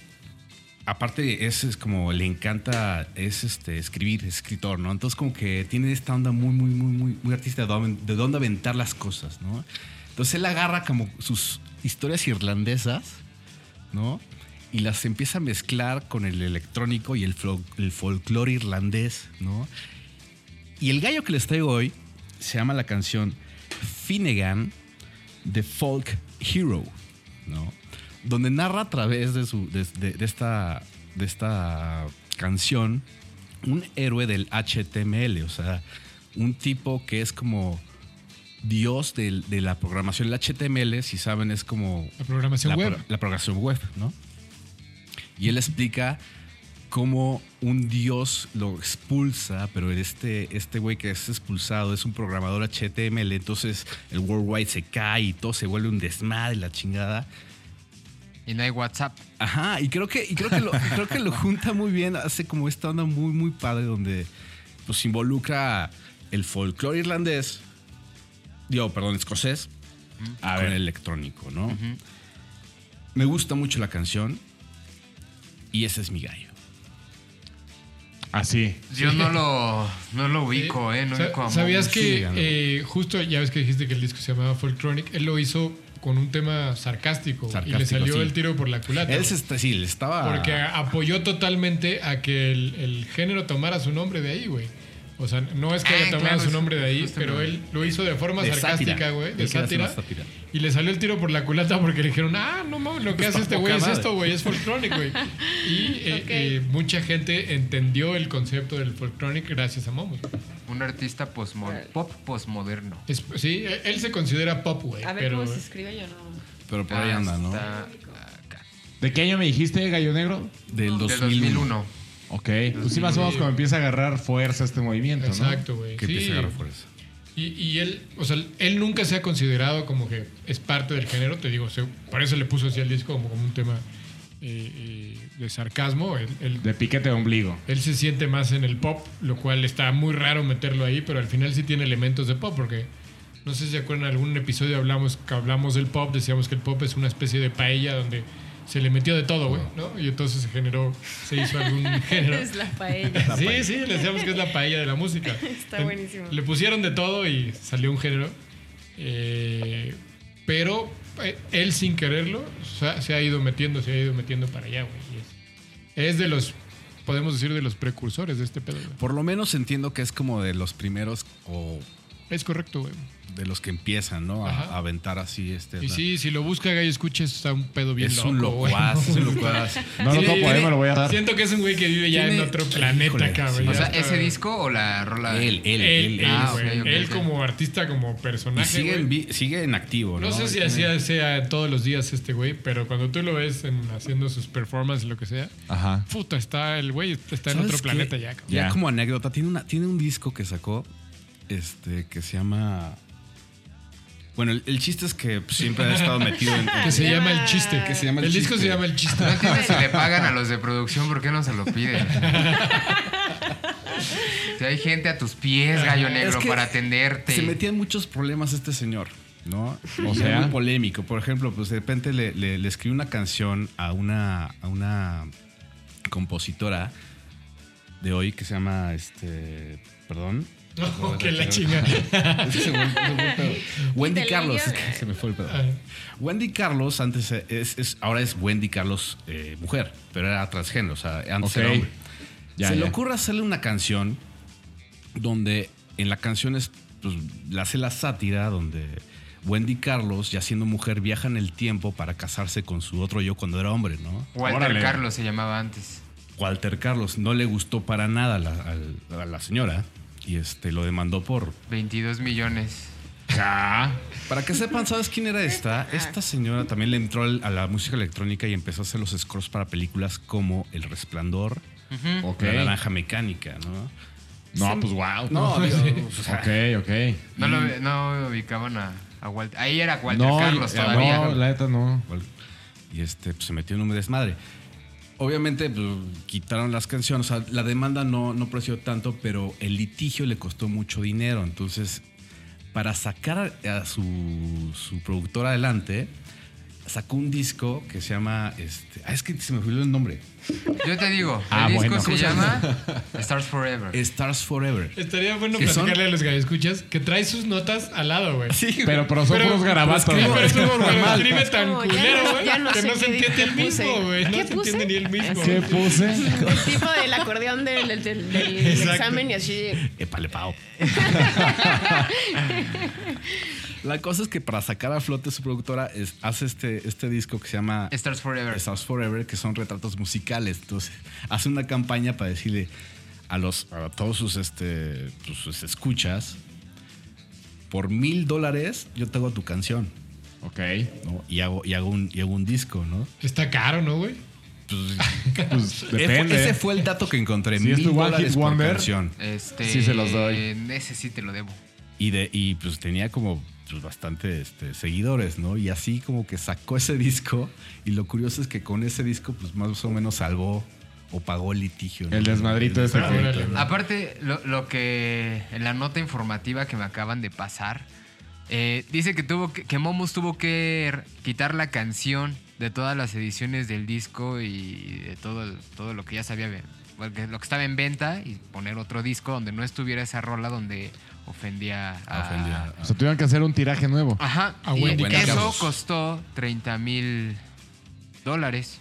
aparte es, como le encanta es este escribir es escritor no entonces como que tiene esta onda muy muy muy muy muy artista de dónde, de dónde aventar las cosas no entonces él agarra como sus historias irlandesas no y las empieza a mezclar con el electrónico y el, el folclore irlandés no y el gallo que les traigo hoy se llama la canción Finnegan The Folk Hero, ¿no? Donde narra a través de, su, de, de- de esta, de esta canción un héroe del HTML, o sea, un tipo que es como dios de, la programación. El HTML, si saben, es como La programación la, web. la programación web, ¿no? Y él explica cómo un dios lo expulsa, pero este este güey que es expulsado es un programador HTML, entonces el worldwide se cae y todo se vuelve un desmadre, la chingada. Y no hay WhatsApp. Ajá, y creo que, y creo que, lo, creo que lo junta muy bien, hace como esta onda muy, muy padre donde pues involucra el folclore irlandés, digo, perdón, escocés, A con ver. el electrónico, ¿no? Me gusta mucho la canción y ese es mi gallo. Así. Yo no lo, no lo ubico, ¿eh? No Sa- ubico a ¿Sabías que eh, justo ya ves que dijiste que el disco se llamaba Folktronic? Él lo hizo con un tema sarcástico, y le salió sí. el tiro por la culata. Él se está, sí, le estaba. Porque apoyó totalmente a que el, el género tomara su nombre de ahí, güey. O sea, no es que Ah, haya tomado claro, su nombre de ahí, pero él lo hizo de forma De sarcástica, güey, de sátira. Y le salió el tiro por la culata porque le dijeron, ah, no mames, lo que hace Está este güey es esto, güey, es folctronic, güey. Y eh, eh, mucha gente entendió el concepto del folctronic gracias a Momus. Un artista postmo- pop postmoderno. Es- sí, él se considera pop, güey, A ver pero cómo se escribe, yo no. Pero por ahí Ah, anda, ¿no? está acá. ¿De qué año me dijiste, Gallo Negro? Del Del 2001. 2001. Ok. Pues sí, más o menos cuando empieza a agarrar fuerza este movimiento, ¿no? exacto, güey. Que Sí. empieza a agarrar fuerza. Y, y él, o sea, él nunca se ha considerado como que es parte del género, te digo, se- por eso le puso así al disco como, como un tema eh, eh, de sarcasmo. Él, él- De piquete de ombligo. él se siente más en el pop, lo cual está muy raro meterlo ahí, pero al final sí tiene elementos de pop, porque no sé si se acuerdan, en algún episodio hablamos, que hablamos del pop, decíamos que el pop es una especie de paella donde se le metió de todo, güey, ¿no? Y entonces se generó, se hizo algún género. Es la paella. Sí, sí, le decíamos que es la paella de la música. Está buenísimo. Le pusieron de todo y salió un género. Eh, pero eh, él sin quererlo se ha, ido metiendo, se ha ido metiendo para allá, güey. Es, es de los, podemos decir, de los precursores de este pedo. güey. Por lo menos entiendo que es como de los primeros o Es correcto, güey. de los que empiezan, ¿no? A, a aventar así este. Y sí, si lo busca Gallo Escucha, está un pedo bien es loco, un güey. locuaz, es un locuaz. No lo topo, eh, tiene- me lo voy a dar. Siento que es un güey que vive ya en otro planeta, Híjole, cabrón. sí. O sea, ¿ese disco o la rola? Él, él, Él, él, él, Ah, Él como artista, como Y personaje, sigue en, vi- sigue en activo, ¿no? No sé si hacía sea todos los días este güey, pero cuando tú lo ves en- haciendo sus performances, lo que sea, Ajá. puta, está el güey, está en ¿Sabes otro planeta ya. cabrón. Ya Ya. como anécdota, tiene, una, tiene un disco que sacó este, que se llama. Bueno, el, el chiste es que pues, siempre ha estado metido en. Que se llama El llama- Chiste. Que se llama El el disco Chiste. se llama El Chiste. No si le pagan a los de producción, ¿por qué no se lo piden? si hay gente a tus pies, gallo negro, Es que para atenderte. Se metía en muchos problemas este señor, ¿no? O sea. sea, muy polémico. Por ejemplo, pues de repente le, le, le escribió una canción a una, a una compositora de hoy que se llama, este, perdón. No, que la chinga. Wendy Carlos, se me fue el pedo. Wendy Carlos antes es, es- ahora es Wendy Carlos eh, mujer, pero era transgénero, o sea, antes era hombre. Ya, Se le ocurre hacerle una canción donde en la canción es, pues, le hace la sátira donde Wendy Carlos, ya siendo mujer, viaja en el tiempo para casarse con su otro yo cuando era hombre, ¿no? Walter Órale. Carlos se llamaba antes. Walter Carlos no le gustó para nada a la, al- a la señora y este lo demandó por 22 millones. Ya. Para que sepan, ¿sabes quién era esta? Esta señora también le entró a la música electrónica y empezó a hacer los scores para películas como El Resplandor, Ok. La Naranja Mecánica, ¿no? No, pues wow. No, digo, o sea, Ok, ok. No, lo, no ubicaban a, a Walter. Ahí era Walter No, Carlos eh, todavía. no, la neta no. y este pues, se metió en un desmadre. Obviamente pues, quitaron las canciones. O sea, la demanda no, no preció tanto, pero el litigio le costó mucho dinero. Entonces, para sacar a, su, su productor adelante, sacó un disco que se llama. Este, ah, es que se me olvidó el nombre. Yo te digo, Ah, el disco bueno. se llama Stars Forever. Stars Forever. Estaría bueno son- platicarle a los que escuchas que trae sus notas al lado, güey. Sí, Pero, pero son puros garabatos. Sí, pero güey. es como que lo escribe tan Como, culero, no- güey, ya no que sé no se entiende el mismo, güey. No ¿Qué se puse? entiende ni el mismo. ¿Qué puse? El tipo del acordeón del, del- del- del Exacto. examen y así. Pao. La cosa es que para sacar a flote su productora es- hace este, este disco que se llama Stars Forever. Stars Forever, que son retratos musicales. Entonces, hace una campaña para decirle a los a todos sus este sus escuchas por mil dólares yo te hago tu canción Ok. ¿no? y hago y hago un y hago un disco no Está caro, ¿no, güey? pues, Pues depende. ese fue el dato que encontré Si es mil tu One Hit Wonder, canción Este, Sí se los doy. Ese sí te lo debo. y de y pues tenía como pues, bastante este, seguidores no y así como que sacó ese disco y lo curioso es que con ese disco pues más o menos salvó o pagó el litigio ¿no? El desmadrito ese que- órale. Aparte, lo, lo que en la nota informativa que me acaban de pasar, eh, dice que tuvo que, que Momus tuvo que quitar la canción de todas las ediciones del disco y de todo, todo lo que ya sabía, lo que estaba en venta y poner otro disco donde no estuviera esa rola donde ofendía a... Ofendía O sea, tuvieron que hacer un tiraje nuevo. Ajá, A y Wendy eso Carlos. costó 30 mil dólares.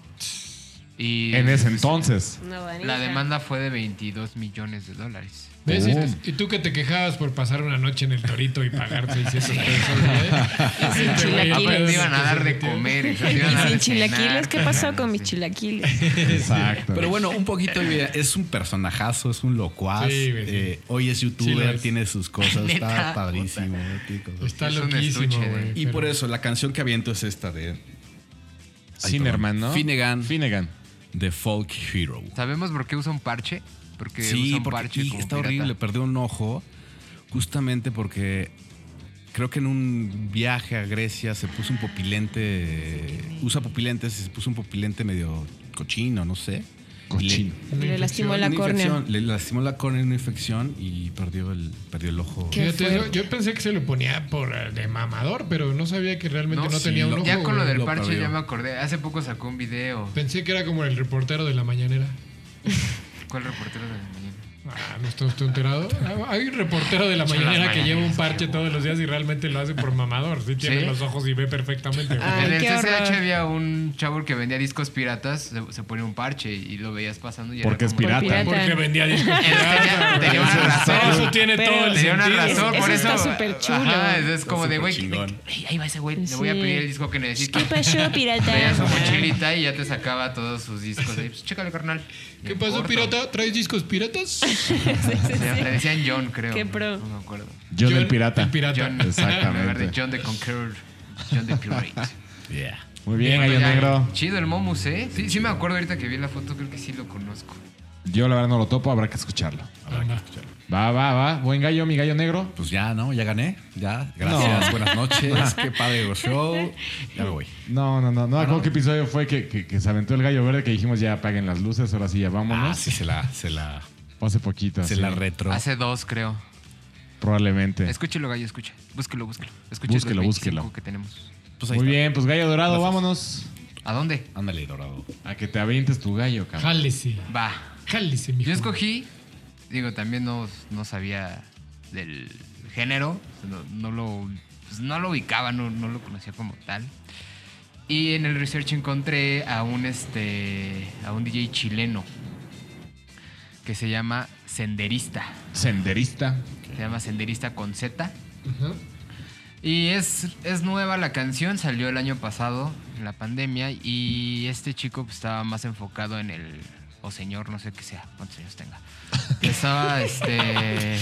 Y En ese entonces. Una la demanda fue de 22 millones de dólares. ¿Ves? Y- tú que te quejabas por pasar una noche en el torito y pagar 600 pesos, güey. sin chilaquiles. Te iban a dar de comer. y te Y iban a dar sin chilaquiles, ¿qué pasó con mis chilaquiles? Exacto. Pero bueno, un poquito, es un personajazo, es un locuaz. Sí, eh, hoy es youtuber, tiene sus cosas, está padrísimo. Está loquísimo, güey. Y por eso, la canción que aviento es esta de, Sinnerman, ¿no? Finnegan. Finnegan. The Folk Hero. ¿Sabemos por qué usa un parche? Porque Sí, usa un porque parche y como está pirata. horrible, perdió un ojo justamente porque creo que en un viaje a Grecia se puso un popilente, usa popilentes y se puso un popilente medio cochino, no sé. Cochino. Le lastimó la córnea. le lastimó la córnea una infección y perdió el, perdió el ojo. Yo pensé que se lo ponía por eh, de mamador, pero no sabía que realmente no, No, tenía un ojo. Ya con lo del Lo parche perdió. ya me acordé. Hace poco sacó un video. Pensé que era como el reportero de la mañanera. ¿Cuál reportero de la mañana? Ah, ¿no está usted enterado? Hay un reportero de la mañanera que lleva un parche todos los días y realmente lo hace por mamador. Sí tiene ¿Sí? los ojos y ve perfectamente. Ay, en el CCH horror. había un chavo que vendía discos piratas. Se, se ponía un parche y lo veías pasando. Y era Porque es pirata. pirata. Porque vendía discos. piratas, tenía una razón. Eso tiene Pero- todo el Tenía una razón, Eso por eso. está súper chulo. Ajá, es como Está de, güey, ahí va ese güey. Le voy a pedir el disco que necesito. ¿Qué pasó, pirata? Veía su mochilita y ya te sacaba todos sus discos. Pues, chécale, carnal. ¿Qué pasó, pirata? ¿Traes discos piratas? Le decían John, creo. Qué pro. No me acuerdo. John el pirata. El pirata. John, Exactamente. en lugar de John the Conqueror. John the Pirate. Yeah. Muy bien, Gallo Negro. Chido el Momus, ¿eh? Sí, sí me acuerdo ahorita que vi la foto, creo que sí lo conozco. Yo la verdad no lo topo, habrá que escucharlo. Anda. Va, va, va. Buen gallo, mi gallo negro. Pues ya, ¿no? Ya gané. Ya. Gracias. No. Buenas noches. Qué padre el show. Ya me voy. No, no, no. No, ¿cómo qué episodio fue que, que- que se aventó el gallo verde que dijimos ya apaguen las luces, ahora sí ya Ah, vámonos? sí, se la, se la, hace poquito. se sí. la retro. Hace dos, creo. Probablemente. Escúchelo, gallo, escucha. Búsquelo, búsquelo. Escuche Búsquelo, búsquelo. 25 que tenemos. Pues ahí Muy está. bien, pues gallo dorado, vámonos. ¿A dónde? Ándale, dorado. A que te avientes tu gallo, cabrón. Jálese. Va. Jálese, mijo. Yo escogí, digo, también no, no sabía del género, no, no lo, pues, no lo ubicaba, no, no lo conocía como tal. Y en el research encontré a un este a un DJ chileno que se llama Senderista. Senderista. Se llama Senderista con Z. Y es, es nueva la canción, salió el año pasado, en la pandemia, y este chico pues, estaba más enfocado en el... O señor, no sé qué sea, cuántos años tenga. Estaba, este...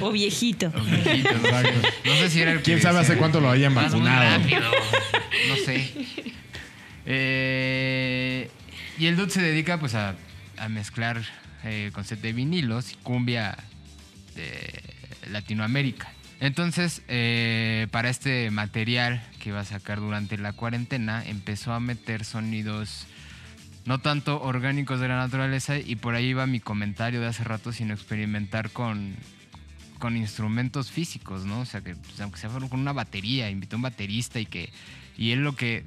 O viejito. viejito, no, sé. No sé si era el que ¿Quién sabe hace cuánto lo hayan "Vas muy vacunado"? rápido". No sé. Eh, y el dude se dedica pues a, a mezclar eh, concepto de vinilos y cumbia de Latinoamérica. Entonces, eh, para este material que iba a sacar durante la cuarentena, empezó a meter sonidos no tanto orgánicos de la naturaleza y por ahí va mi comentario de hace rato, sino experimentar con, con instrumentos físicos, ¿no? O sea, que pues, aunque sea con una batería, invité a un baterista y que y él lo que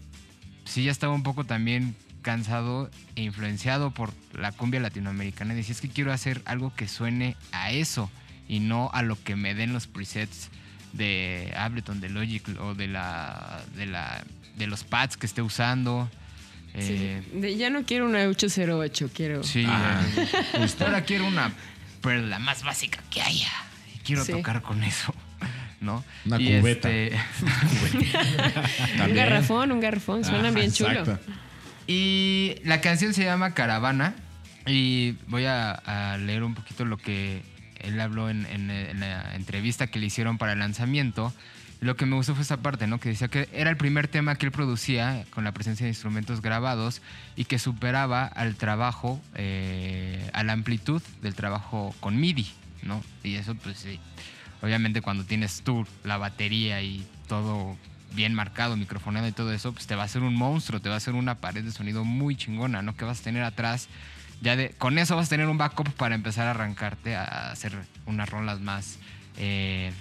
sí ya estaba un poco también cansado e influenciado por la cumbia latinoamericana. Decía, es que quiero hacer algo que suene a eso y no a lo que me den los presets de Ableton, de Logic o de la de la de los pads que esté usando. Eh, Sí. De- ya no quiero una 808, quiero. Sí, Ah, ahora quiero una perla más básica que haya. Y quiero Sí. tocar con eso, ¿no? Una Y cubeta. este, Un garrafón, un garrafón, suena bien chulo. exacto. Y la canción se llama Caravana. Y voy a, leer un poquito lo que él habló en la entrevista que le hicieron para el lanzamiento. Lo que me gustó fue esa parte, ¿no? Que decía que era el primer tema que él producía con la presencia de instrumentos grabados y que superaba al trabajo, eh, a la amplitud del trabajo con MIDI, ¿no? Y eso, pues sí. Obviamente cuando tienes tú la batería y todo bien marcado, microfonado y todo eso, pues te va a hacer un monstruo, te va a hacer una pared de sonido muy chingona, ¿no? Que vas a tener atrás. Ya de, con eso vas a tener un backup para empezar a arrancarte a hacer unas rolas más. eh,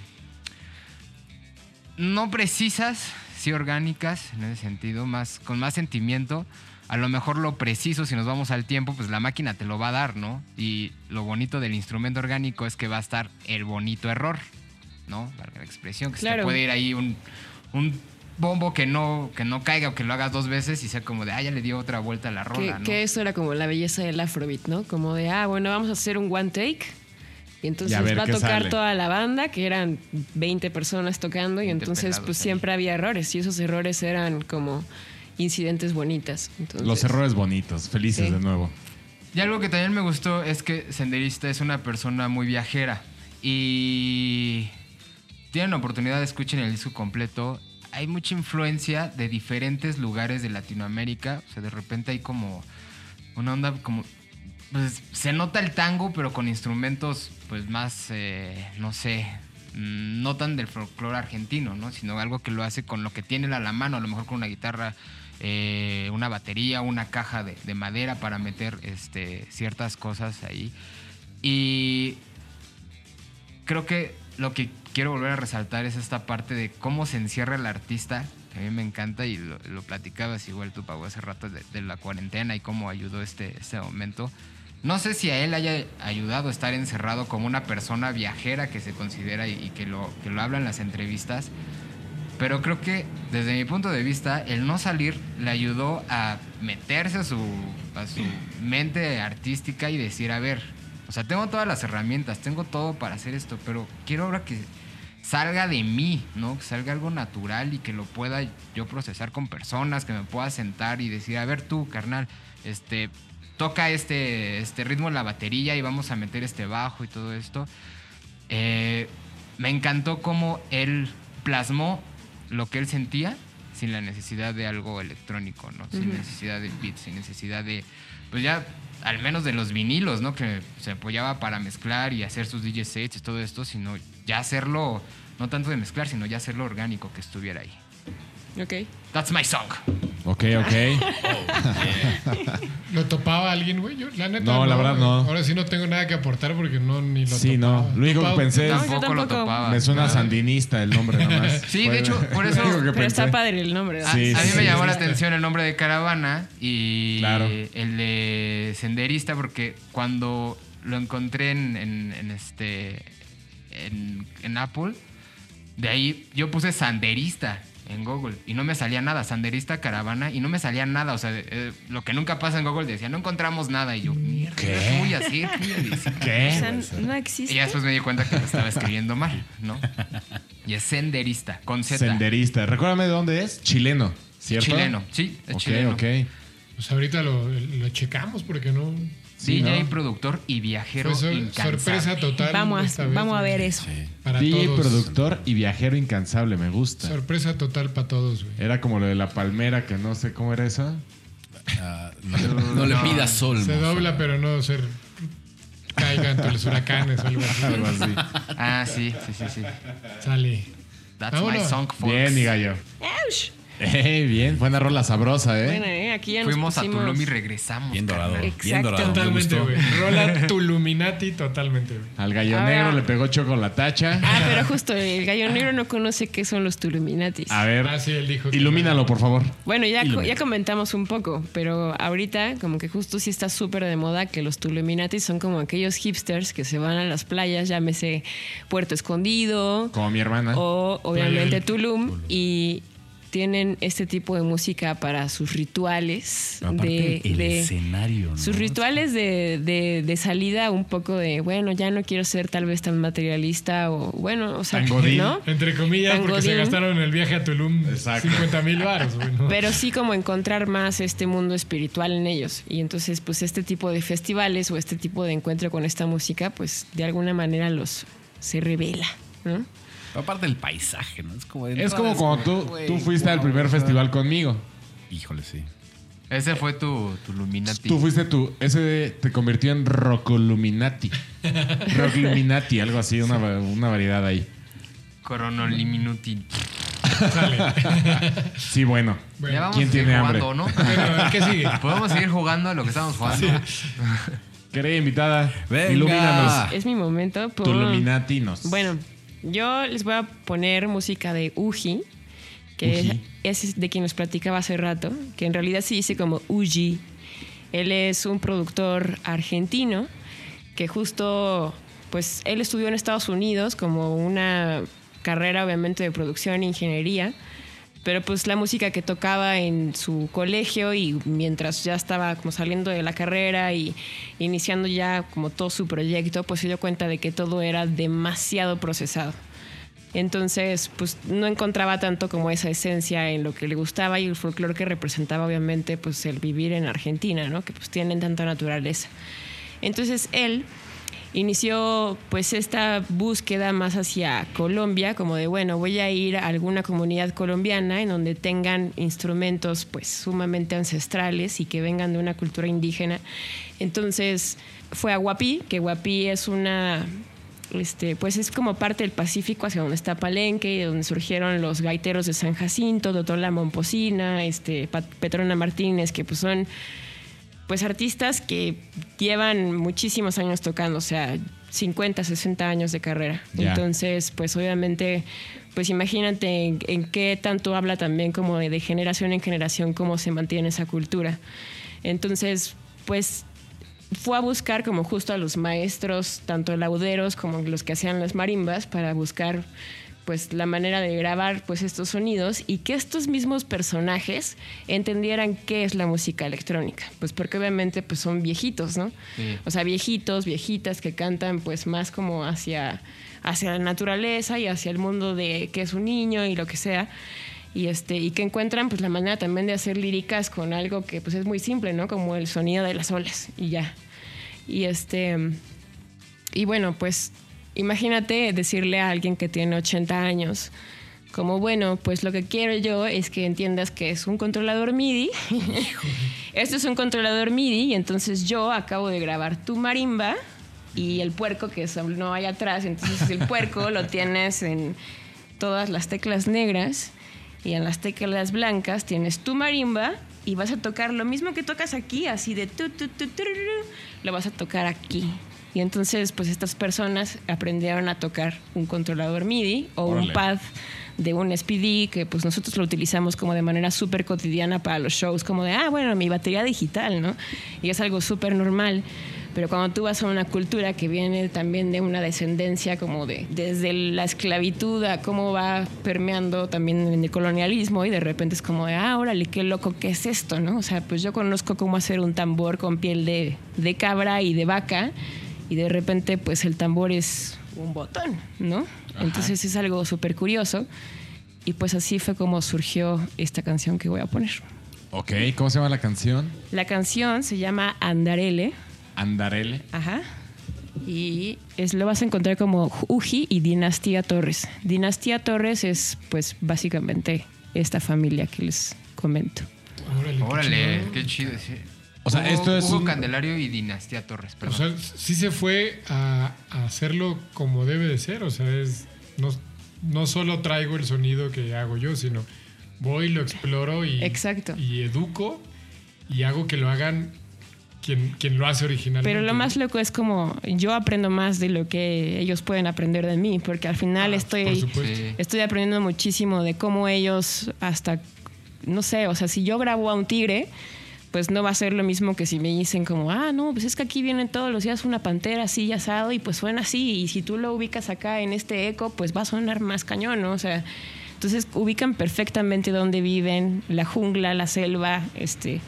no precisas, sí orgánicas en ese sentido, más, con más sentimiento. A lo mejor lo preciso, si nos vamos al tiempo, pues la máquina te lo va a dar, ¿no? Y lo bonito del instrumento orgánico es que va a estar el bonito error, ¿no? Valga la expresión, que se te Claro. puede ir ahí un, un bombo que no, que no caiga o que lo hagas dos veces y sea como de, ah, ya le dio otra vuelta a la Que, rola, ¿no? que eso era como la belleza del afrobeat, ¿no? Como de, ah, bueno, vamos a hacer un one take. Y entonces Y a ver va a tocar sale. toda la banda, que eran 20 personas tocando, y 20 entonces pelados pues ahí. siempre había errores, y esos errores eran como incidentes bonitas. Entonces, Los errores bonitos, felices Sí. de nuevo. Y algo que también me gustó es que Senderista es una persona muy viajera y tienen la oportunidad escuchen el disco completo. Hay mucha influencia de diferentes lugares de Latinoamérica. O sea, de repente hay como una onda como... Pues se nota el tango, pero con instrumentos pues más, eh, no sé, mm, no tan del folclore argentino, ¿no? Sino algo que lo hace con lo que tiene a la mano, a lo mejor con una guitarra, eh, una batería, una caja de, de madera para meter este, ciertas cosas ahí. Y creo que lo que quiero volver a resaltar es esta parte de cómo se encierra el artista, a mí me encanta y lo, lo platicabas igual tú, Pau, hace rato de, de la cuarentena y cómo ayudó este, este momento. No sé si a él haya ayudado estar encerrado como una persona viajera que se considera y, y que, lo, que lo habla en las entrevistas, pero creo que desde mi punto de vista, el no salir le ayudó a meterse a su, a su mente artística y decir, a ver, o sea, tengo todas las herramientas, tengo todo para hacer esto, pero quiero ahora que salga de mí, ¿no? Que salga algo natural y que lo pueda yo procesar con personas, que me pueda sentar y decir, a ver tú, carnal, este, toca este, este ritmo en la batería y vamos a meter este bajo y todo esto. Eh, me encantó cómo él plasmó lo que él sentía sin la necesidad de algo electrónico, ¿no? Sin necesidad de beats, sin necesidad de, pues ya, al menos de los vinilos, ¿no? Que se apoyaba para mezclar y hacer sus DJ sets y todo esto, sino ya hacerlo, no tanto de mezclar, sino ya hacerlo orgánico que estuviera ahí. Ok. That's my song. Ok, ok. ¿Lo topaba alguien, güey? Yo, la neta. No, la verdad, no. Ahora sí no tengo nada que aportar porque no ni lo Sí, topaba. no. Lo único que pensé No, es. Tampoco lo topaba. Me suena sandinista el nombre nomás. Sí, Fue de hecho, por eso- Pero está padre el nombre. A, Sí, a mí sí, me sí. llamó la atención el nombre de Caravana y Claro. el de Senderista porque cuando lo encontré en, en- en este en, en Apple, de ahí yo puse Sanderista en Google y no me salía nada, Sanderista Caravana y no me salía nada, o sea, eh, lo que nunca pasa en Google decía, no encontramos nada y yo, mierda, ¿Qué? ¿qué voy a hacer? ¿Qué no existe. Y ya después me di cuenta que lo estaba escribiendo mal, ¿no? Y es Senderista, con Z. Senderista. Recuérdame de dónde es. Chileno, ¿cierto? Chileno, sí, es Ok, chileno. ok. Pues ahorita lo, lo checamos porque no. Sí, DJ, ¿no? productor y viajero Fue sor- incansable. sorpresa total. Vamos esta a, vez, vamos a ver eso. Para DJ, todos. productor y viajero incansable. Me gusta. Sorpresa total para todos, güey. Era como lo de la palmera, que no sé cómo era eso. Ah, no, no le pidas sol. Se dobla, pero no ser. Caiga entre los huracanes o algo así. Algo así. Ah, sí, sí, sí, sí. Sale. That's my song, folks. Bien, mi gallo. ¡Auch! Eh, bien, buena rola sabrosa, ¿eh? Bueno, eh, aquí ya nos Fuimos a Tulum y regresamos. Bien dorado. Bien Exacto. dorado. me Totalmente, güey. Rola Tuluminati, totalmente, güey. Al gallo Ahora- negro le pegó choco la tacha. Ah, pero justo el gallo negro no conoce qué son los Tuluminatis. A ver, Ah, sí, él dijo que- ilumínalo, por favor. Bueno, ya, Ilumina. ya comentamos un poco, pero ahorita como que justo sí está súper de moda que los Tuluminatis son como aquellos hipsters que se van a las playas, llámese Puerto Escondido Como mi hermana. o obviamente Tulum y tienen este tipo de música para sus rituales Aparte, de, el de- escenario. ¿no? sus rituales de, de- de salida un poco de bueno ya no quiero ser tal vez tan materialista o bueno o sea no Entre comillas, porque se gastaron el viaje a Tulum Exacto. 50 mil baros, pero sí como encontrar más este mundo espiritual en ellos. Y entonces, pues este tipo de festivales o este tipo de encuentro con esta música, pues de alguna manera los se revela, ¿no? Aparte del paisaje, ¿no? Es como, es como cuando tú, tú fuiste al primer festival conmigo. Híjole, sí. Ese fue tu, tu Luminati. Tú fuiste tú, ese te convirtió en Rockoluminati. Rockluminati, algo así, una, una variedad ahí. Coronoliminuti. Sí, bueno. Bueno, Ya vamos ¿quién a seguir tiene jugando, hambre? ¿no? ¿qué sigue? Podemos seguir jugando a lo que estamos jugando. Querida invitada, Venga. ilumínanos. Es mi momento. Por... Tuluminatinos. Bueno, yo les voy a poner música de Uji, que es de quien les platicaba hace rato, que en realidad se dice como Uji. Él es un productor argentino que justo, pues él estudió en Estados Unidos como una carrera obviamente de producción e ingeniería, pero pues la música que tocaba en su colegio y mientras ya estaba como saliendo de la carrera y iniciando ya como todo su proyecto, pues se dio cuenta de que todo era demasiado procesado. Entonces, pues no encontraba tanto como esa esencia en lo que le gustaba y el folclore que representaba obviamente pues el vivir en Argentina, ¿no? Que pues tienen tanta naturaleza. Entonces él inició pues esta búsqueda más hacia Colombia, como de bueno, voy a ir a alguna comunidad colombiana en donde tengan instrumentos pues sumamente ancestrales y que vengan de una cultura indígena. Entonces fue a Guapí, que Guapí es una este, pues es como parte del Pacífico hacia donde está Palenque, y donde surgieron los gaiteros de San Jacinto, Doctor La Momposina, este, Petrona Martínez, que pues son pues artistas que llevan muchísimos años tocando, o sea, 50, 60 años de carrera. Entonces, pues obviamente, pues imagínate en, en qué tanto habla también como de, de generación en generación cómo se mantiene esa cultura. Entonces, pues fue a buscar como justo a los maestros, tanto lauderos como los que hacían las marimbas, para buscar pues la manera de grabar pues estos sonidos y que estos mismos personajes entendieran qué es la música electrónica, pues porque obviamente pues son viejitos, ¿no? Sí. O sea, viejitos, viejitas que cantan pues más como hacia hacia la naturaleza y hacia el mundo de que es un niño y lo que sea. Y este y que encuentran pues la manera también de hacer líricas con algo que pues es muy simple, ¿no? Como el sonido de las olas y ya. Y este y bueno, pues imagínate decirle a alguien que tiene 80 años, como bueno, pues lo que quiero yo es que entiendas que es un controlador MIDI. Esto es un controlador MIDI y entonces yo acabo de grabar tu marimba y el puerco que no hay atrás, entonces el puerco lo tienes en todas las teclas negras y en las teclas blancas tienes tu marimba y vas a tocar lo mismo que tocas aquí, así de tu, tu, tu, tururú, lo vas a tocar aquí. Y entonces, pues estas personas aprendieron a tocar un controlador MIDI o Órale. un pad de un SPD que pues nosotros lo utilizamos como de manera súper cotidiana para los shows, como de, ah, bueno, mi batería digital, ¿no? Y es algo súper normal. Pero cuando tú vas a una cultura que viene también de una descendencia como de desde la esclavitud a cómo va permeando también en el colonialismo y de repente es como de, ah, órale, qué loco, ¿qué es esto? ¿no? O sea, pues yo conozco cómo hacer un tambor con piel de, de cabra y de vaca y de repente pues el tambor es un botón, ¿no? Entonces es algo súper curioso y pues así fue como surgió esta canción que voy a poner. Ok, ¿cómo se llama la canción? La canción se llama Andarele. Andarele. Ajá. Y es, lo vas a encontrar como Uji y Dinastía Torres. Dinastía Torres es, pues, básicamente esta familia que les comento. Órale, qué Órale, chingón. qué chido. sí. O sea, Hugo- esto es Hugo un- Candelario y Dinastía Torres, O perdón. sea, sí se fue a, a hacerlo como debe de ser. O sea, es no, no solo traigo el sonido que hago yo, sino voy, lo exploro y, Exacto. y educo y hago que lo hagan quien, quien lo hace originalmente. Pero lo más loco es como yo aprendo más de lo que ellos pueden aprender de mí, porque al final Ah, estoy, estoy aprendiendo muchísimo de cómo ellos hasta, no sé, o sea, si yo grabo a un tigre, pues no va a ser lo mismo que si me dicen como, ah, no, pues es que aquí vienen todos los días una pantera así asado y pues suena así, y si tú lo ubicas acá en este eco, pues va a sonar más cañón, ¿no? O sea, entonces ubican perfectamente dónde viven, la jungla, la selva, este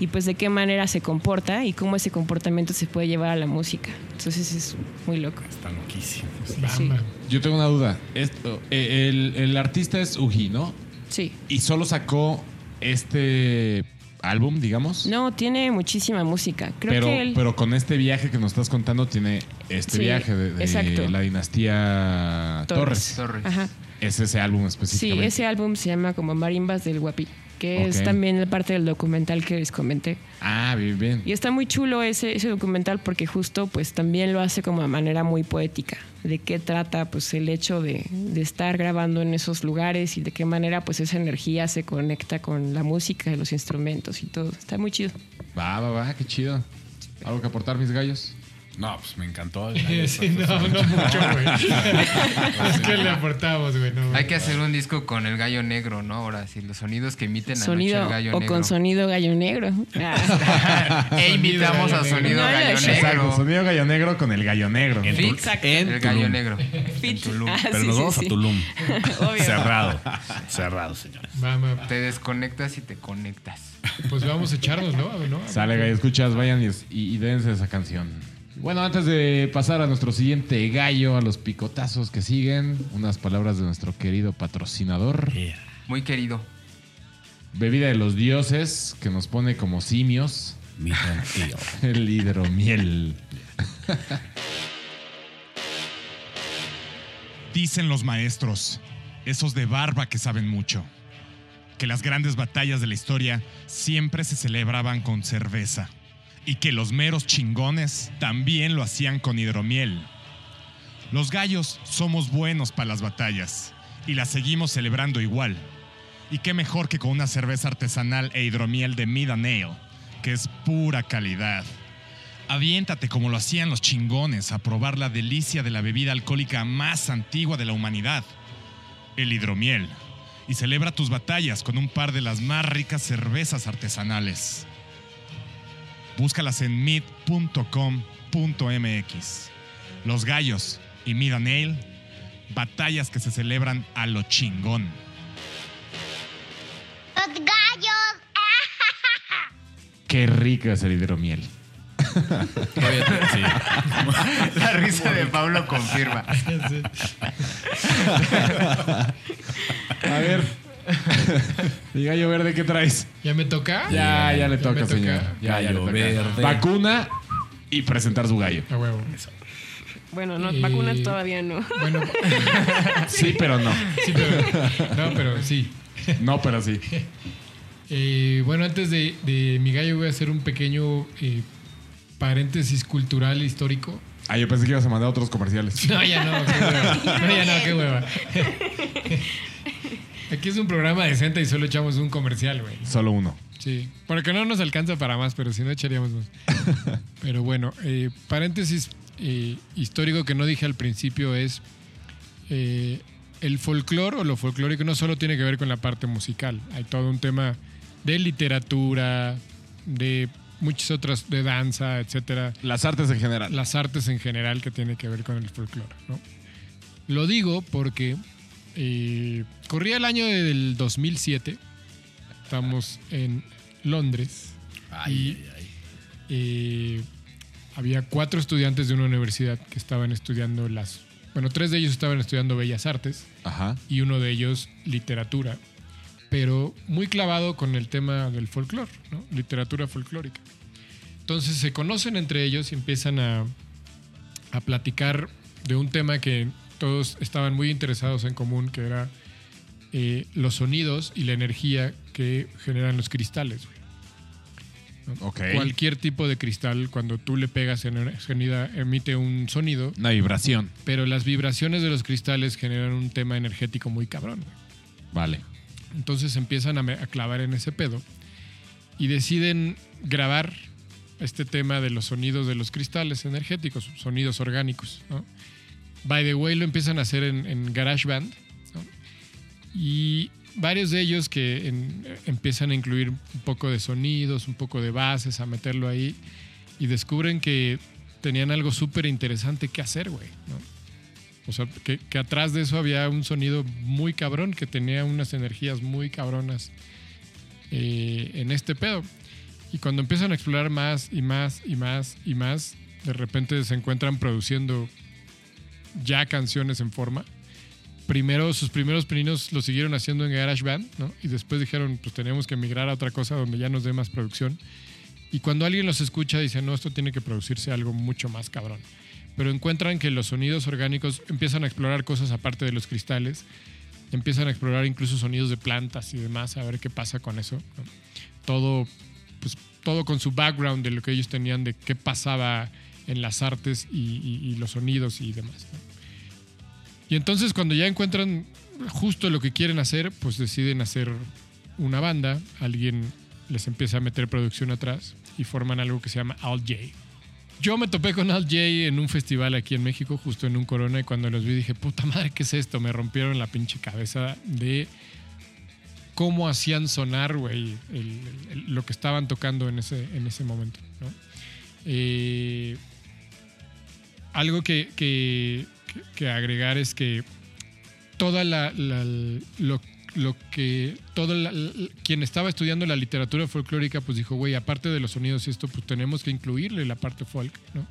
y pues de qué manera se comporta y cómo ese comportamiento se puede llevar a la música. Entonces es muy loco. Está loquísimo. Sí. Yo tengo una duda. Esto, eh, el, el artista es Uji, ¿no? Sí. Y solo sacó este álbum, digamos. No, tiene muchísima música. Creo pero, que él... pero con este viaje que nos estás contando tiene este Sí, viaje de, la dinastía Torres. Torres. Ajá. Es ese álbum Sí, específicamente. ese álbum se llama como Marimbas del Guapi, que es también parte del documental que les comenté. Ah, bien, bien. Y está muy chulo ese, ese documental porque justo pues también lo hace como de manera muy poética. De qué trata pues el hecho de, de estar grabando en esos lugares y de qué manera pues esa energía se conecta con la música y los instrumentos y todo. Está muy chido. Va, va, va, qué chido. ¿Algo que aportar, mis gallos? No, pues me encantó. Sí, no, no mucho, güey. es que le aportamos, güey. no, Hay que hacer un disco con el gallo negro, ¿no? Ahora sí, los sonidos que emiten anoche Sonido el gallo o negro. con sonido gallo negro. Ah. e invitamos a Sonido sonido gallo gallo negro. Exacto, negro. sonido gallo negro con el gallo negro. En Fit, Tul- en el gallo Tulum. negro. En Tulum. Ah, Pero sí, nos vamos sí. a Tulum. Obvio. Cerrado. Cerrado, señor. Vamos, Te desconectas y te conectas. pues vamos a echarnos, ¿no? ¿No? Sale, gallo, escuchas, vayan y, y, y dense esa canción. Bueno, antes de pasar a nuestro siguiente gallo, a los picotazos que siguen, unas palabras de nuestro querido patrocinador. Muy querido. Bebida de los dioses, que nos pone como simios. Mi. El hidromiel. Dicen los maestros, esos de barba que saben mucho, que las grandes batallas de la historia siempre se celebraban con cerveza y que los meros chingones también lo hacían con hidromiel. Los gallos somos buenos para las batallas y las seguimos celebrando igual. Y qué mejor que con una cerveza artesanal e hidromiel de Mid and Ale, que es pura calidad. Aviéntate como lo hacían los chingones a probar la delicia de la bebida alcohólica más antigua de la humanidad, el hidromiel, y celebra tus batallas con un par de las más ricas cervezas artesanales. Búscalas en mid.com.mx. Los gallos y Mid and Ale, batallas que se celebran a lo chingón. Los gallos. Qué rico es el hidromiel. La risa de Pablo confirma. A ver. Mi gallo verde, ¿qué traes? ¿Ya me toca? Ya, ya le toca, toca. señor. Ya, ya le Gallo toca. verde. Vacuna y presentar su gallo. A huevo. Bueno, no, Y- vacunas todavía no. Bueno, Sí, pero no. sí, pero, no, pero sí. No, pero sí. Eh, bueno, antes de, de mi gallo voy a hacer un pequeño eh, paréntesis cultural histórico. Ah, yo pensé que ibas a mandar otros comerciales. No, ya no, qué hueva. No, ya no, qué hueva. Aquí es un programa decente y solo echamos un comercial, güey. Solo uno. Sí, porque no nos alcanza para más, pero si no echaríamos más. Pero bueno, eh, paréntesis eh, histórico que no dije al principio es eh, el folclore o lo folclórico no solo tiene que ver con la parte musical, hay todo un tema de literatura, de muchas otras, de danza, etcétera, Las artes en general. las artes en general que tiene que ver con el folclore. ¿no? Lo digo porque eh, corría el año del 2007, estamos en Londres Ay, ay, ay. eh, había cuatro estudiantes de una universidad que estaban estudiando las... Bueno, tres de ellos estaban estudiando bellas artes Ajá. y uno de ellos literatura, pero muy clavado con el tema del folclore, ¿no? literatura folclórica. Entonces se conocen entre ellos y empiezan a, a platicar de un tema que todos estaban muy interesados en común, que era eh, los sonidos y la energía que generan los cristales. güey. Ok. Cualquier tipo de cristal, cuando tú le pegas en una genida, emite un sonido, Una vibración. pero las vibraciones de los cristales generan un tema energético muy cabrón. Vale. Entonces empiezan a, a clavar en ese pedo y deciden grabar este tema de los sonidos de los cristales energéticos, sonidos orgánicos. ¿no? By the way, lo empiezan a hacer en, en GarageBand. ¿no? Y varios de ellos que en- empiezan a incluir un poco de sonidos, un poco de bases, a meterlo ahí. Y descubren que tenían algo súper interesante que hacer, güey. ¿no? O sea, que, que atrás de eso había un sonido muy cabrón, que tenía unas energías muy cabronas eh, en este pedo. Y cuando empiezan a explorar más y más y más y más, de repente se encuentran produciendo ya canciones en forma. Primero, sus primeros pininos lo siguieron haciendo en GarageBand, ¿no? Y después dijeron, pues tenemos que migrar a otra cosa donde ya nos dé más producción. Y cuando alguien los escucha, dice, no, esto tiene que producirse algo mucho más cabrón. Pero encuentran que los sonidos orgánicos empiezan a explorar cosas aparte de los cristales, empiezan a explorar incluso sonidos de plantas y demás, a ver qué pasa con eso. Todo, pues, todo con su background de lo que ellos tenían, de qué pasaba en las artes y, los sonidos y demás. Y entonces cuando ya encuentran justo lo que quieren hacer, pues deciden hacer una banda, alguien les empieza a meter producción atrás y forman algo que se llama Al J. Yo me topé con Al J en un festival aquí en México, justo en un Corona, y cuando los vi dije, puta madre, ¿qué es esto? Me rompieron la pinche cabeza de cómo hacían sonar, güey, lo que estaban tocando en ese, en ese momento. Eh, algo que, que- agregar es que toda la, lo, lo que todo quien estaba estudiando la literatura folclórica pues dijo güey aparte de los sonidos y esto pues tenemos que incluirle la parte folk no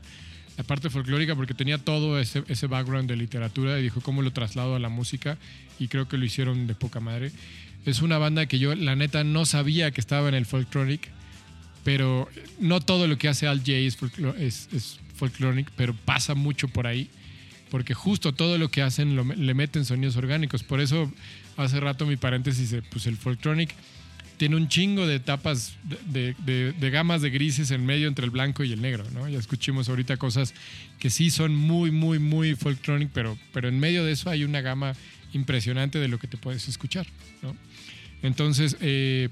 la parte folclórica porque tenía todo ese, ese background de literatura y dijo cómo lo traslado a la música y creo que lo hicieron de poca madre. Es una banda que yo la neta no sabía que estaba en el folkloric pero no todo lo que hace Al J es, es, es folkloric pero pasa mucho por ahí porque justo todo lo que hacen le meten sonidos orgánicos. Por eso hace rato mi paréntesis, de, pues el Folktronic tiene un chingo de etapas, de, gamas de grises en medio entre el blanco y el negro, ¿no? Ya escuchamos ahorita cosas que sí son muy, muy, muy Folktronic, pero, pero en medio de eso hay una gama impresionante de lo que te puedes escuchar. Entonces, eh,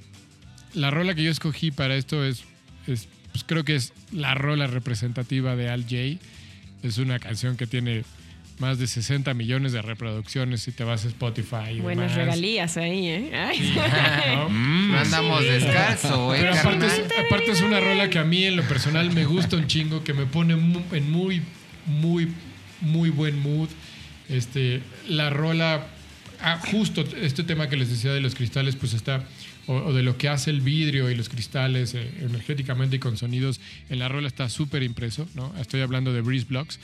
la rola que yo escogí para esto es, es pues creo que es la rola representativa de Al J. Es una canción que tiene más de 60 millones de reproducciones si te vas a Spotify. y Buenas demás. regalías ahí, ¿eh? Ay. Sí, ¿no? No andamos descalzo, ¿eh, Pero aparte es, aparte es una rola que a mí en lo personal me gusta un chingo, que me pone en muy, muy, muy buen mood. Este, la rola, ah, justo este tema que les decía de los cristales, pues está, o, o de lo que hace el vidrio y los cristales eh, energéticamente y con sonidos, en la rola está súper impreso, ¿no? Estoy hablando de Breeze Blocks.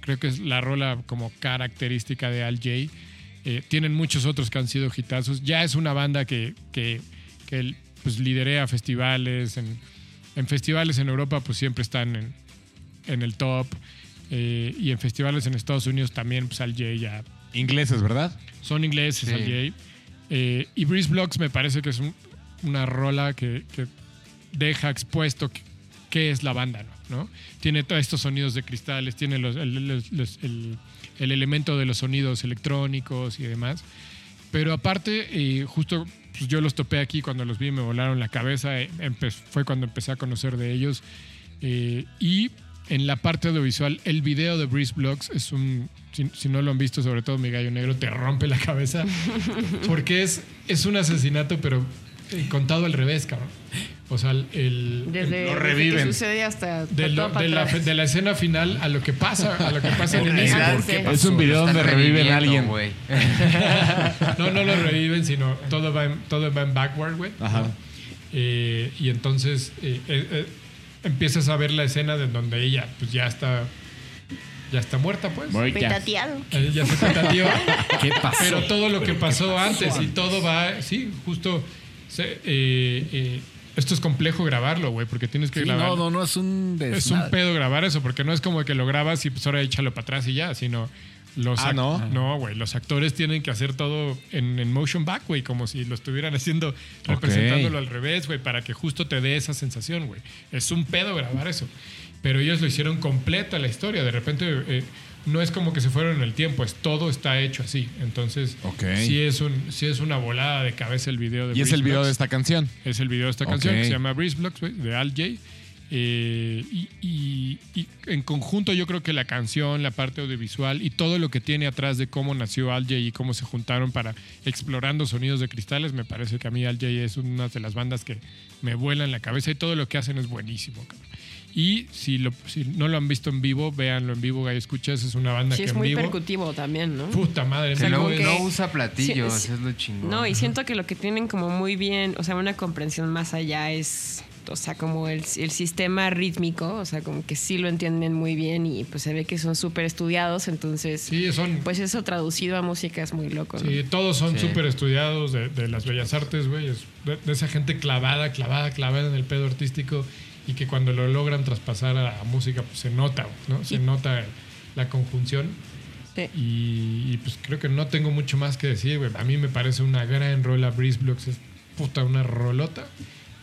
Creo que es la rola como característica de Al J. Eh, tienen muchos otros que han sido hitazos. Ya es una banda que, que, que pues, liderea festivales. En, en festivales en Europa pues siempre están en, en el top. Eh, y en festivales en Estados Unidos también pues Al J ya Ingleses, ¿verdad? son ingleses Sí. Al J. Eh, y Breeze Blocks me parece que es un- una rola que, deja expuesto qué- es la banda, ¿no? Tiene todos estos sonidos de cristales, tiene el, elemento de los sonidos electrónicos y demás. Pero aparte, justo pues, yo los topé aquí cuando los vi, me volaron la cabeza. eh, fue cuando empecé a conocer de ellos. Eh, y en la parte audiovisual, el video de Breeze Blocks es un. Si, no lo han visto, sobre todo mi gallo negro, te rompe la cabeza. Porque es, es un asesinato, pero contado al revés, cabrón. O sea, el. el- Desde, Lo desde reviven. que sucede hasta de, lo- la, atrás. de la escena final a lo que pasa, a lo que pasa en el inicio. Ajá, ¿Por sí. qué Es un video donde reviven a alguien. No, no lo reviven, sino todo va en, todo va en backward, güey. Ajá. Eh, y entonces eh, eh, eh, empiezas a ver la escena de donde ella pues ya está ya está muerta, pues. Petateado. Eh, ya se petateó. ¿Qué pasó? Pero todo lo que pasó antes y todo va, sí, justo. Eh, eh, esto es complejo grabarlo, güey, porque tienes que Sí, grabar. no, no, no, es un Es un pedo grabar eso, porque no es como que lo grabas y pues ahora échalo para atrás y ya, sino los Ah, ¿no? No, güey, los actores tienen que hacer todo en, en motion back, güey, como si lo estuvieran haciendo, representándolo al revés, güey, para que justo te dé esa sensación, güey. Es un pedo grabar eso. Pero ellos lo hicieron completa la historia. De repente, eh, no es como que se fueron en el tiempo, es todo está hecho así. Entonces, sí, es un, sí es una volada de cabeza el video de Y es el video de esta canción. Es el video de esta canción que se llama Breeze Blocks, de Al Jay. Eh, y, y- y en conjunto yo creo que la canción, la parte audiovisual y todo lo que tiene atrás de cómo nació Al Jay y cómo se juntaron para explorando sonidos de cristales, me parece que a mí Al Jay es una de las bandas que me vuelan la cabeza y todo lo que hacen es buenísimo. cabrón. Y si, lo, si no lo han visto en vivo, véanlo en vivo, Gallo Escuchas, es una banda Sí, que es en muy vivo... percutivo también, ¿no? Puta madre, Que vivo no, usa platillos, Sí, es lo chingón. No, y siento que lo que tienen como muy bien, o sea, una comprensión más allá es, o sea, como el, el sistema rítmico, o sea, como que sí lo entienden muy bien y pues se ve que son súper estudiados, entonces, Sí, son... pues eso traducido a música es muy loco, ¿no? Sí, todos son Sí. súper estudiados de, de las bellas artes, güey. es De, de esa gente clavada, clavada, clavada en el pedo artístico y que cuando lo logran traspasar a la música, pues se nota, ¿no? Se nota la conjunción. Sí. Y, y, pues creo que no tengo mucho más que decir, güey. A mí me parece una gran rola. Breeze Blocks es puta una rolota.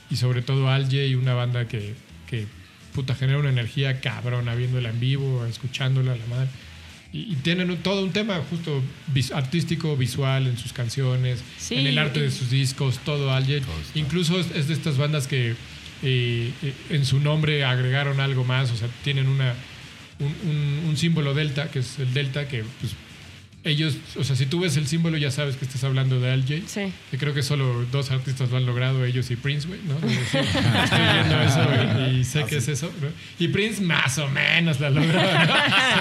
Y sobre todo Al Jay, una banda que, que puta genera una energía cabrona viéndola en vivo, escuchándola, la madre. Y, y tienen un- todo un tema justo vis- artístico, visual en sus canciones, Sí, en el arte y- de sus discos, todo Al. Incluso es, es de estas bandas que eh, eh, en su nombre agregaron algo más, o sea, tienen una, un, un- un símbolo delta, que es el delta, que pues, ellos, o sea, si tú ves el símbolo ya sabes que estás hablando de Al Jay. Sí. Y creo que solo dos artistas lo han logrado, ellos y Prince, güey, ¿no? Decir, Estoy viendo eso güey, y sé que es eso, ¿no? Y Prince más o menos lo ha logrado,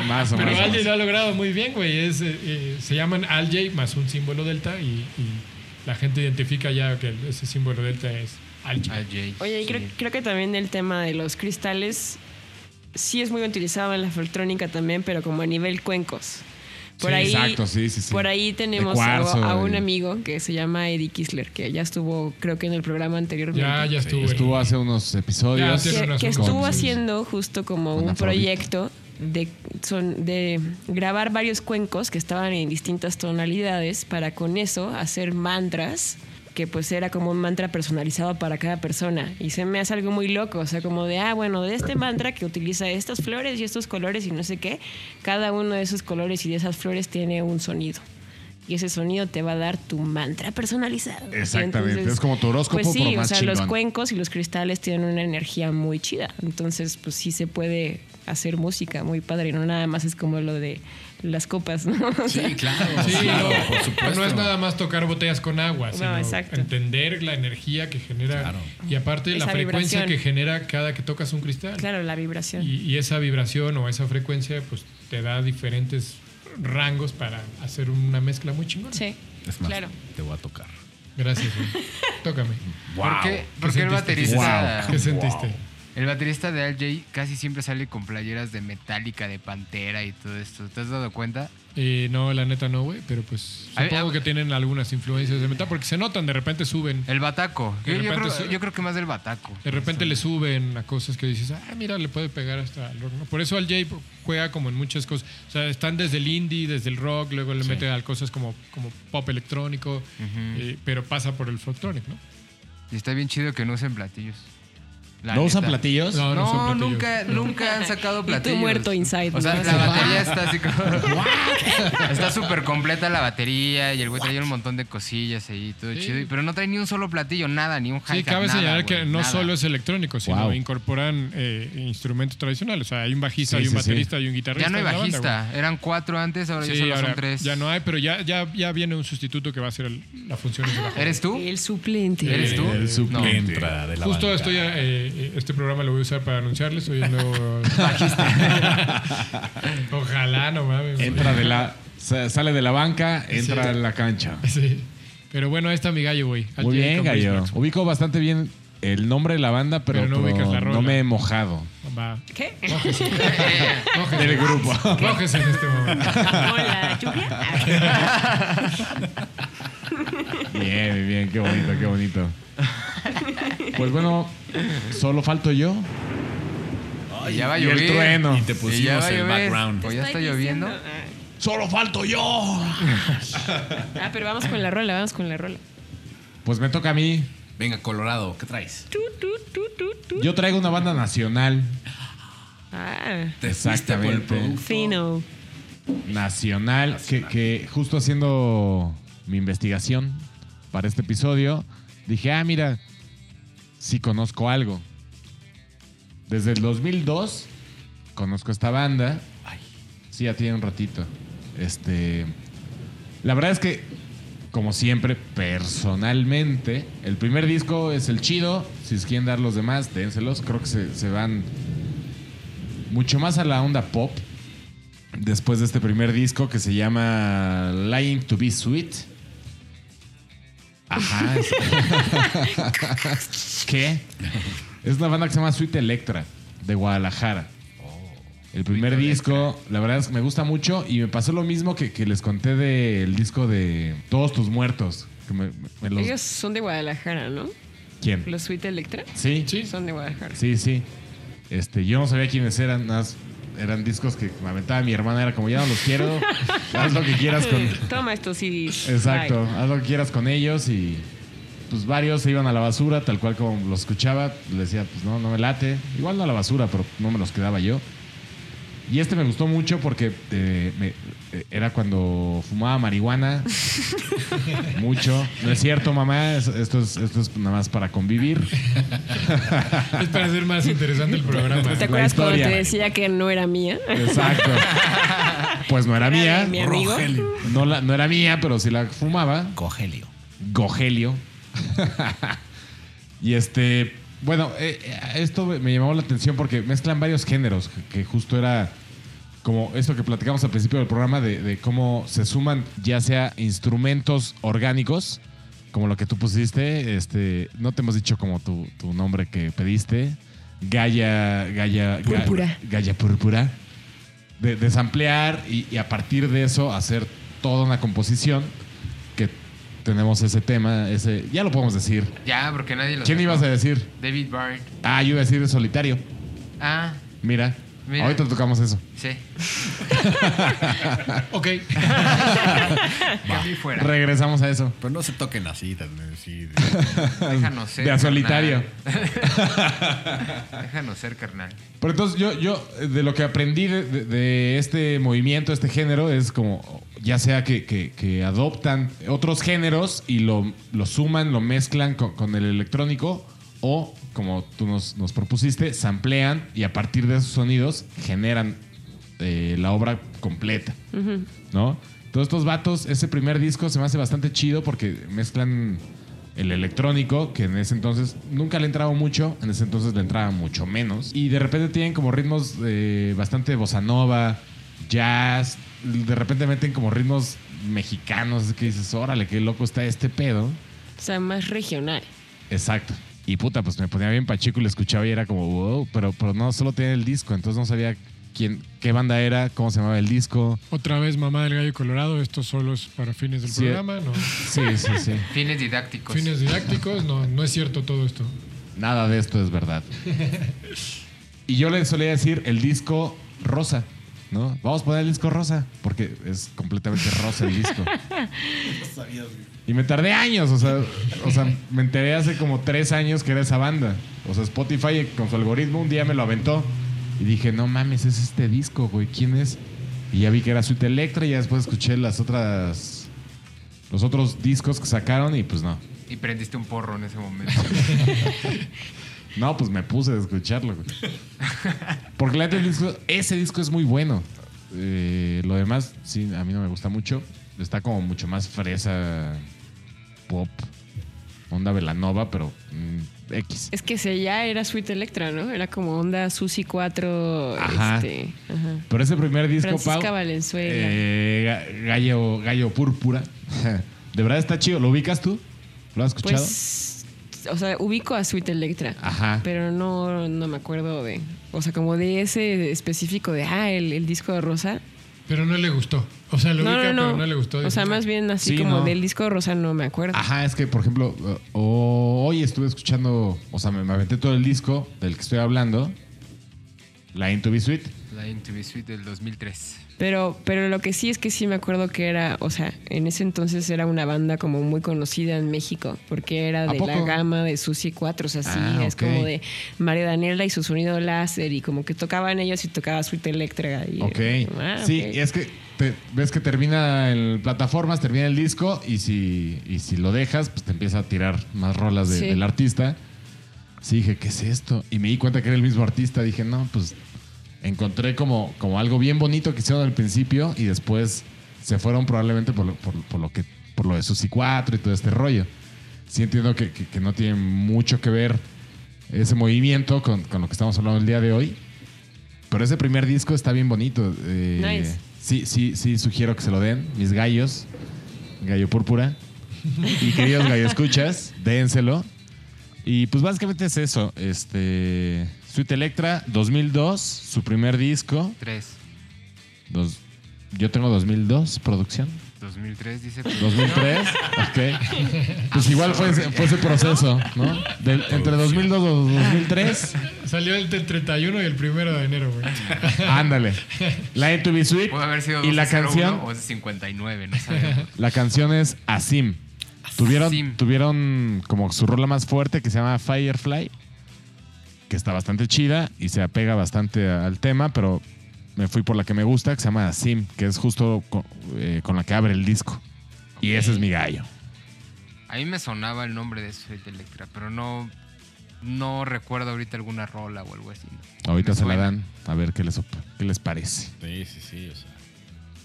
¿no? Más o Pero menos. Al Jay lo ha logrado muy bien, güey. Es, eh, eh, se llaman Al Jay más un símbolo delta y, y la gente identifica ya que ese símbolo delta es Al Oye, y sí. creo, creo que también el tema de los cristales sí es muy utilizado en la foltrónica también, pero como a nivel cuencos. Por Sí, ahí, exacto, sí, sí, sí. Por ahí tenemos a, un amigo que se llama Eddie Kisler, que ya estuvo, creo que en el programa anteriormente. Ya, ya estuvo. Estuvo hace unos episodios. Ya, que, estuvo con- haciendo justo como un Afrobeat. proyecto de, son, de grabar varios cuencos que estaban en distintas tonalidades para con eso hacer mantras que pues era como un mantra personalizado para cada persona y se me hace algo muy loco, o sea, como de, ah, bueno, de este mantra que utiliza estas flores y estos colores y no sé qué, cada uno de esos colores y de esas flores tiene un sonido. Y ese sonido te va a dar tu mantra personalizado. Exactamente, es como tu horóscopo, Pues sí, o sea, los cuencos y los cristales tienen una energía muy chida. Entonces, pues sí se puede hacer música muy padre. No nada más es como lo de las copas, ¿no? O sea, Sí, claro. Sí, claro, no, por supuesto. no es nada más tocar botellas con agua, sino exacto. entender la energía que genera Claro. y aparte la frecuencia vibración. que genera cada que tocas un cristal. Claro, la vibración. Y, y esa vibración o esa frecuencia pues te da diferentes rangos para hacer una mezcla muy chingona. Sí, Es más, claro. te voy a tocar. Gracias. Tócame. ¿Por qué, ¿Qué por qué el. ¿Qué sentiste? El baterista de Al Jay casi siempre sale con playeras de Metallica, de Pantera y todo esto. ¿Te has dado cuenta? Eh, no, la neta no, güey, pero pues supongo a- que tienen algunas influencias de metal porque se notan, de repente suben. El bataco. Yo, yo creo, su- yo creo que más del bataco. De repente le suben a cosas que dices, ah, mira, le puede pegar hasta el rock. ¿no? Por eso Al Jay juega como en muchas cosas. O sea, están desde el indie, desde el rock, luego le mete a cosas como, como pop electrónico, eh, pero pasa por el folktronic, ¿no? Y está bien chido que no usen platillos. La ¿No usan platillos? No, No, son platillos. nunca, nunca han sacado Y platillos. tú muerto inside. O sea, ¿no? la batería está así como... está súper completa la batería y el güey traía un montón de cosillas ahí, todo Sí. chido. y- Pero no trae ni un solo platillo, nada, ni un hi Sí, cabe señalar que no solo es electrónico, sino Wow. incorporan eh, instrumentos tradicionales. O sea, hay un bajista, Sí, hay un sí, sí. baterista, hay un guitarrista. Ya no hay banda, bajista. Eran cuatro antes, ahora ya solo ahora son tres. ya no hay, pero ya, ya, ya viene un sustituto que va a hacer el- la función. ¿Eres tú? El suplente. ¿Eres tú? El suplente. Entra de la Justo estoy, eh, eh, este programa lo voy a usar para anunciarles. Soy el nuevo Ojalá, no mames. Entra de la. sa- Sale de la banca, entra Sí. a la cancha. Sí. Pero bueno, ahí está mi gallo, güey. Al Muy bien, gallo. Ubico bastante bien el nombre de la banda, pero, Pero no pero ubicas la rola. no me he mojado Va. ¿Qué? Mójese. del grupo. Mójese en este momento. Hola, lluvia. Bien, bien, bien, qué bonito, qué bonito. Pues bueno, solo falto yo Y ya va a y el trueno. Y te Y ya pusimos va a el llover. background. O ya está lloviendo. ¡Solo falto yo! Ah, pero vamos con la rola, vamos con la rola. Pues me toca a mí. Venga, Colorado, ¿qué traes? Yo traigo una banda nacional. Ah, Te fuiste por el producto. fino. nacional, Que, que justo haciendo mi investigación para este episodio, dije, ah, mira, sí conozco algo. Desde el 2002 conozco esta banda. Sí, ya tiene un ratito. Este, la verdad es que, como siempre, personalmente, el primer disco es el chido. Si quieren dar los demás, dénselos. Creo que se, se van mucho más a la onda pop después de este primer disco que se llama Lying to Be Sweet. Ajá. es- ¿Qué? Es una banda que se llama Sweet Electra, de Guadalajara. El primer disco, la verdad es que me gusta mucho y me pasó lo mismo que, que les conté del disco de Todos tus muertos. que me- me los- Ellos son de Guadalajara, ¿no? ¿Quién? Los Sweet Electra. Sí, Sí. Son de Guadalajara. Sí, sí. Este, yo no sabía quiénes eran, nada más eran discos que me aventaba mi hermana, era como ya no los quiero, haz lo que quieras con. Toma estos CDs. Exacto, Bye. haz lo que quieras con ellos y pues varios se iban a la basura, tal cual como los escuchaba, le decía, pues no, no me late. Igual no a la basura, pero no me los quedaba yo. Y este me gustó mucho porque eh, me- eh, era cuando fumaba marihuana. mucho. No es cierto, mamá. es- Esto es, esto es nada más para convivir. Es para hacer más interesante el programa. ¿Te acuerdas cuando historia. te decía que no era mía? Exacto. Pues no era Era mía. mi amigo. Rogelio. No, la, no era mía, pero sí la fumaba. Cogelio. Gogelio. y este, bueno, eh, eh, esto me- me llamó la atención porque mezclan varios géneros, que, que justo era como esto que platicamos al principio del programa de, de cómo se suman ya sea instrumentos orgánicos, como lo que tú pusiste, este, no te hemos dicho como tu, tu nombre que pediste, Gaia, Gaia, Ga- Púrpura. Gaia Púrpura, de, de samplear y, y a partir de eso hacer toda una composición que tenemos ese tema, ese, ya lo podemos decir. Ya, porque nadie lo ¿Quién sacó. ibas a decir? David Byrne. Ah, yo iba a decir solitario. Ah, Mira, Mira. ahorita tocamos eso. sí. Ok. Fuera. Regresamos a eso. Pero no se toquen así, así. Déjanos ser. De a solitario. Déjanos ser, carnal. Pero entonces yo, yo de lo que aprendí de, de- de este movimiento, este género, es como, ya sea que, que- que adoptan otros géneros y lo, lo suman, lo mezclan con, con el electrónico, o como tú nos, nos propusiste, samplean y a partir de esos sonidos generan eh, la obra completa, ¿no? Todos estos vatos, ese primer disco se me hace bastante chido porque mezclan el electrónico, que en ese entonces nunca le entraba mucho, en ese entonces le entraba mucho menos. Y de repente tienen como ritmos eh, bastante bossa nova, jazz, de repente meten como ritmos mexicanos, que dices, órale, qué loco está este pedo. O sea, más regional. Exacto. Y puta, pues me ponía bien pachico y le escuchaba y era como, wow, pero, pero no, solo tenía el disco, entonces no sabía quién, qué banda era, cómo se llamaba el disco. Otra vez, mamá del gallo colorado. Esto solo es para fines del Sí. programa. No. Sí, sí, sí. Fines didácticos. Fines didácticos. No, no es cierto todo esto. Nada de esto es verdad. Y yo le solía decir el disco rosa, ¿no? Vamos a poner el disco rosa, porque es completamente rosa el disco. Y me tardé años, o sea, o sea, me enteré hace como tres años que era esa banda. O sea, Spotify con su algoritmo un día me lo aventó. Y dije, no mames, es este disco, güey, ¿quién es? Y ya vi que era Sweet Electra y ya después escuché las otras... Los otros discos que sacaron y pues no. Y prendiste un porro en ese momento. No, pues me puse a escucharlo. güey. Porque la disco, ese disco es muy bueno. Eh, lo demás, sí, a mí no me gusta mucho. Está como mucho más fresa, pop, onda Velanova, pero mm, X. Es que ese ya era Sweet Electra, ¿no? Era como onda Susi 4. Ajá. Este, ajá. Pero ese primer disco, Francisca Pau, Valenzuela. eh, ga- gallo, gallo púrpura. De verdad está chido. ¿Lo ubicas tú? ¿Lo has escuchado? Pues, o sea, ubico a Sweet Electra. Ajá. Pero no, no me acuerdo de. O sea, como de ese específico de, ah, el, el disco de Rosa. Pero no le gustó. O sea, lo No, ubica, no, no. pero no le gustó. O sea, más bien así Sí, como no. del disco de Rosa no me acuerdo. Ajá, es que, por ejemplo, hoy estuve escuchando, o sea, me, me aventé todo el disco del que estoy hablando, la Into Be Sweet. La Into Be Sweet del 2003. Pero, pero lo que sí es que sí me acuerdo que era, o sea, en ese entonces era una banda como muy conocida en México, porque era ¿A de la gama de Susi 4, o sea, sí, Ah, es como de María Daniela y su sonido láser, y como que tocaban ellos y tocaba Sweet Electra. Y, Ok. ah, sí, es que te- ves que termina en plataformas, termina el disco y si, y si lo dejas, pues te empieza a tirar más rolas de- Sí. del artista. Sí, dije, ¿qué es esto? Y me di cuenta que era el mismo artista. Dije, no, pues encontré como, como algo bien bonito que hicieron al principio y después se fueron probablemente por lo, por, por lo que por lo de Susi 4 y todo este rollo. Sí entiendo que, que- que no tiene mucho que ver ese movimiento con, con lo que estamos hablando el día de hoy. Pero ese primer disco está bien bonito. Eh, Nice. Sí, sí, sí, sugiero que se lo den. Mis gallos, gallo púrpura. y queridos gallo escuchas, dénselo. Y pues básicamente es eso. Este. Sweet Electra, 2002, su primer disco. Tres. Dos- yo tengo 2002, producción. 2003 dice. 2003, ok. Pues igual fue, ese- fue ese proceso, ¿no? Del- entre 2002 y 2003, Salió el del 31 y el primero de enero, güey. ándale. La to Be Sweet. Puede haber sido Y la 1201 canción, o es 59, no sabemos. la canción es Asim. Tuvieron, Asim. tuvieron como su rola más fuerte que se llama Firefly, que está bastante chida y se apega bastante al tema, pero me fui por la que me gusta, que se llama Asim, que es justo eh, con, la que abre el disco. Y ese es mi gallo. A mí me sonaba el nombre de Sweet Electra, pero no, no recuerdo ahorita alguna rola o algo así. Ahorita se la dan, a ver qué les, qué les parece. Sí, sí, sí. O sea,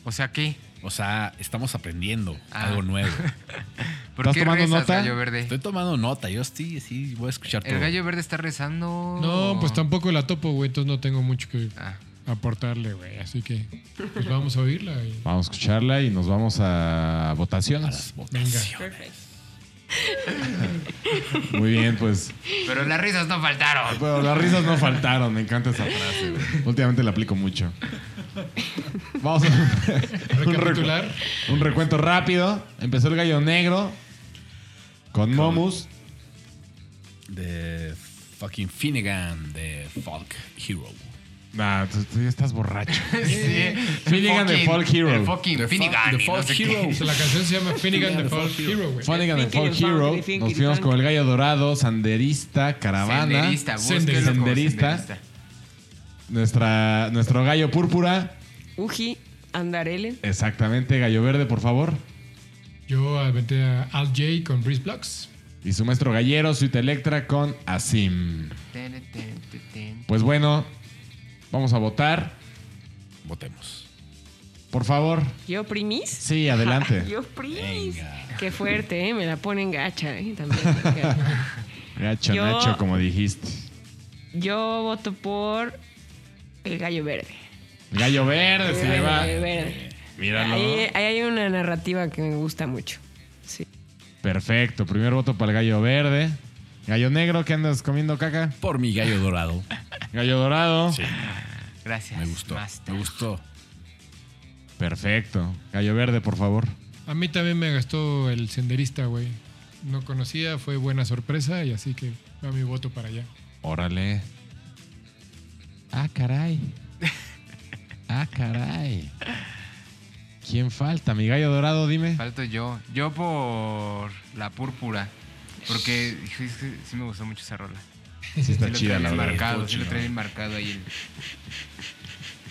O sea, ¿qué? O sea, estamos aprendiendo Ah. algo nuevo. ¿Por ¿Estás qué tomando rezas, nota? Gallo Verde? Estoy tomando nota. Yo sí, sí, voy a escuchar todo. El gallo verde está rezando. No, pues tampoco la topo, güey. Entonces no tengo mucho que Ah, aportarle, güey. Así que, pues vamos a oírla. y- Vamos a escucharla y nos vamos a votaciones. Venga. Muy bien, pues. pero las risas no faltaron. Pero las risas no faltaron, me encanta esa frase. güey. Últimamente la aplico mucho. Vamos a un, Recapitular. recu- un recuento rápido. Empezó el gallo negro con Momus. De fucking Finnegan de Folk Hero. Nah, tú, tú ya estás borracho. Sí. Finnegan Fucking- Folk Hero. El fucking The Finnegan. The qué. Hero. La canción se llama Finnegan the Folk Hero, güey. Finky Folk and Hero. Nos fuimos con el gallo dorado, sanderista, caravana. Senderista, búsquelo Senderista. como Senderista. senderista. Nuestra, nuestro gallo púrpura. Uji, Andarelen. Exactamente, gallo verde, por favor. Yo aventé a Al J con Breeze Blocks. Y su maestro gallero, Suite Electra con Asim. Pues bueno, vamos a votar. Votemos. Por favor. ¿Yo primis? Sí, adelante. Yo primis. Venga. Qué fuerte, ¿eh? Me la ponen gacha, ¿eh? También. Gacho, Yo- Nacho, como dijiste. Yo voto por el gallo verde. Gallo verde se El lleva. gallo verde. Míralo. Ahí, ahí hay una narrativa que me gusta mucho. Sí. Perfecto. Primer voto para el gallo verde. Gallo negro, ¿qué andas comiendo caca? Por mi gallo dorado. Gallo dorado. Sí, Gracias. me gustó. Master. Me gustó. Perfecto. Gallo verde, por favor. A mí también me gastó el senderista, güey. No conocía, fue buena sorpresa y así que va mi voto para allá. Órale. Ah, caray. Ah, caray. ¿Quién falta? Mi gallo dorado, dime. Falto yo. Yo por la púrpura. Porque hijo, es que sí me gustó mucho esa rola. Sí está sí chida, la verdad. marcado, sí lo traen marcado ahí el,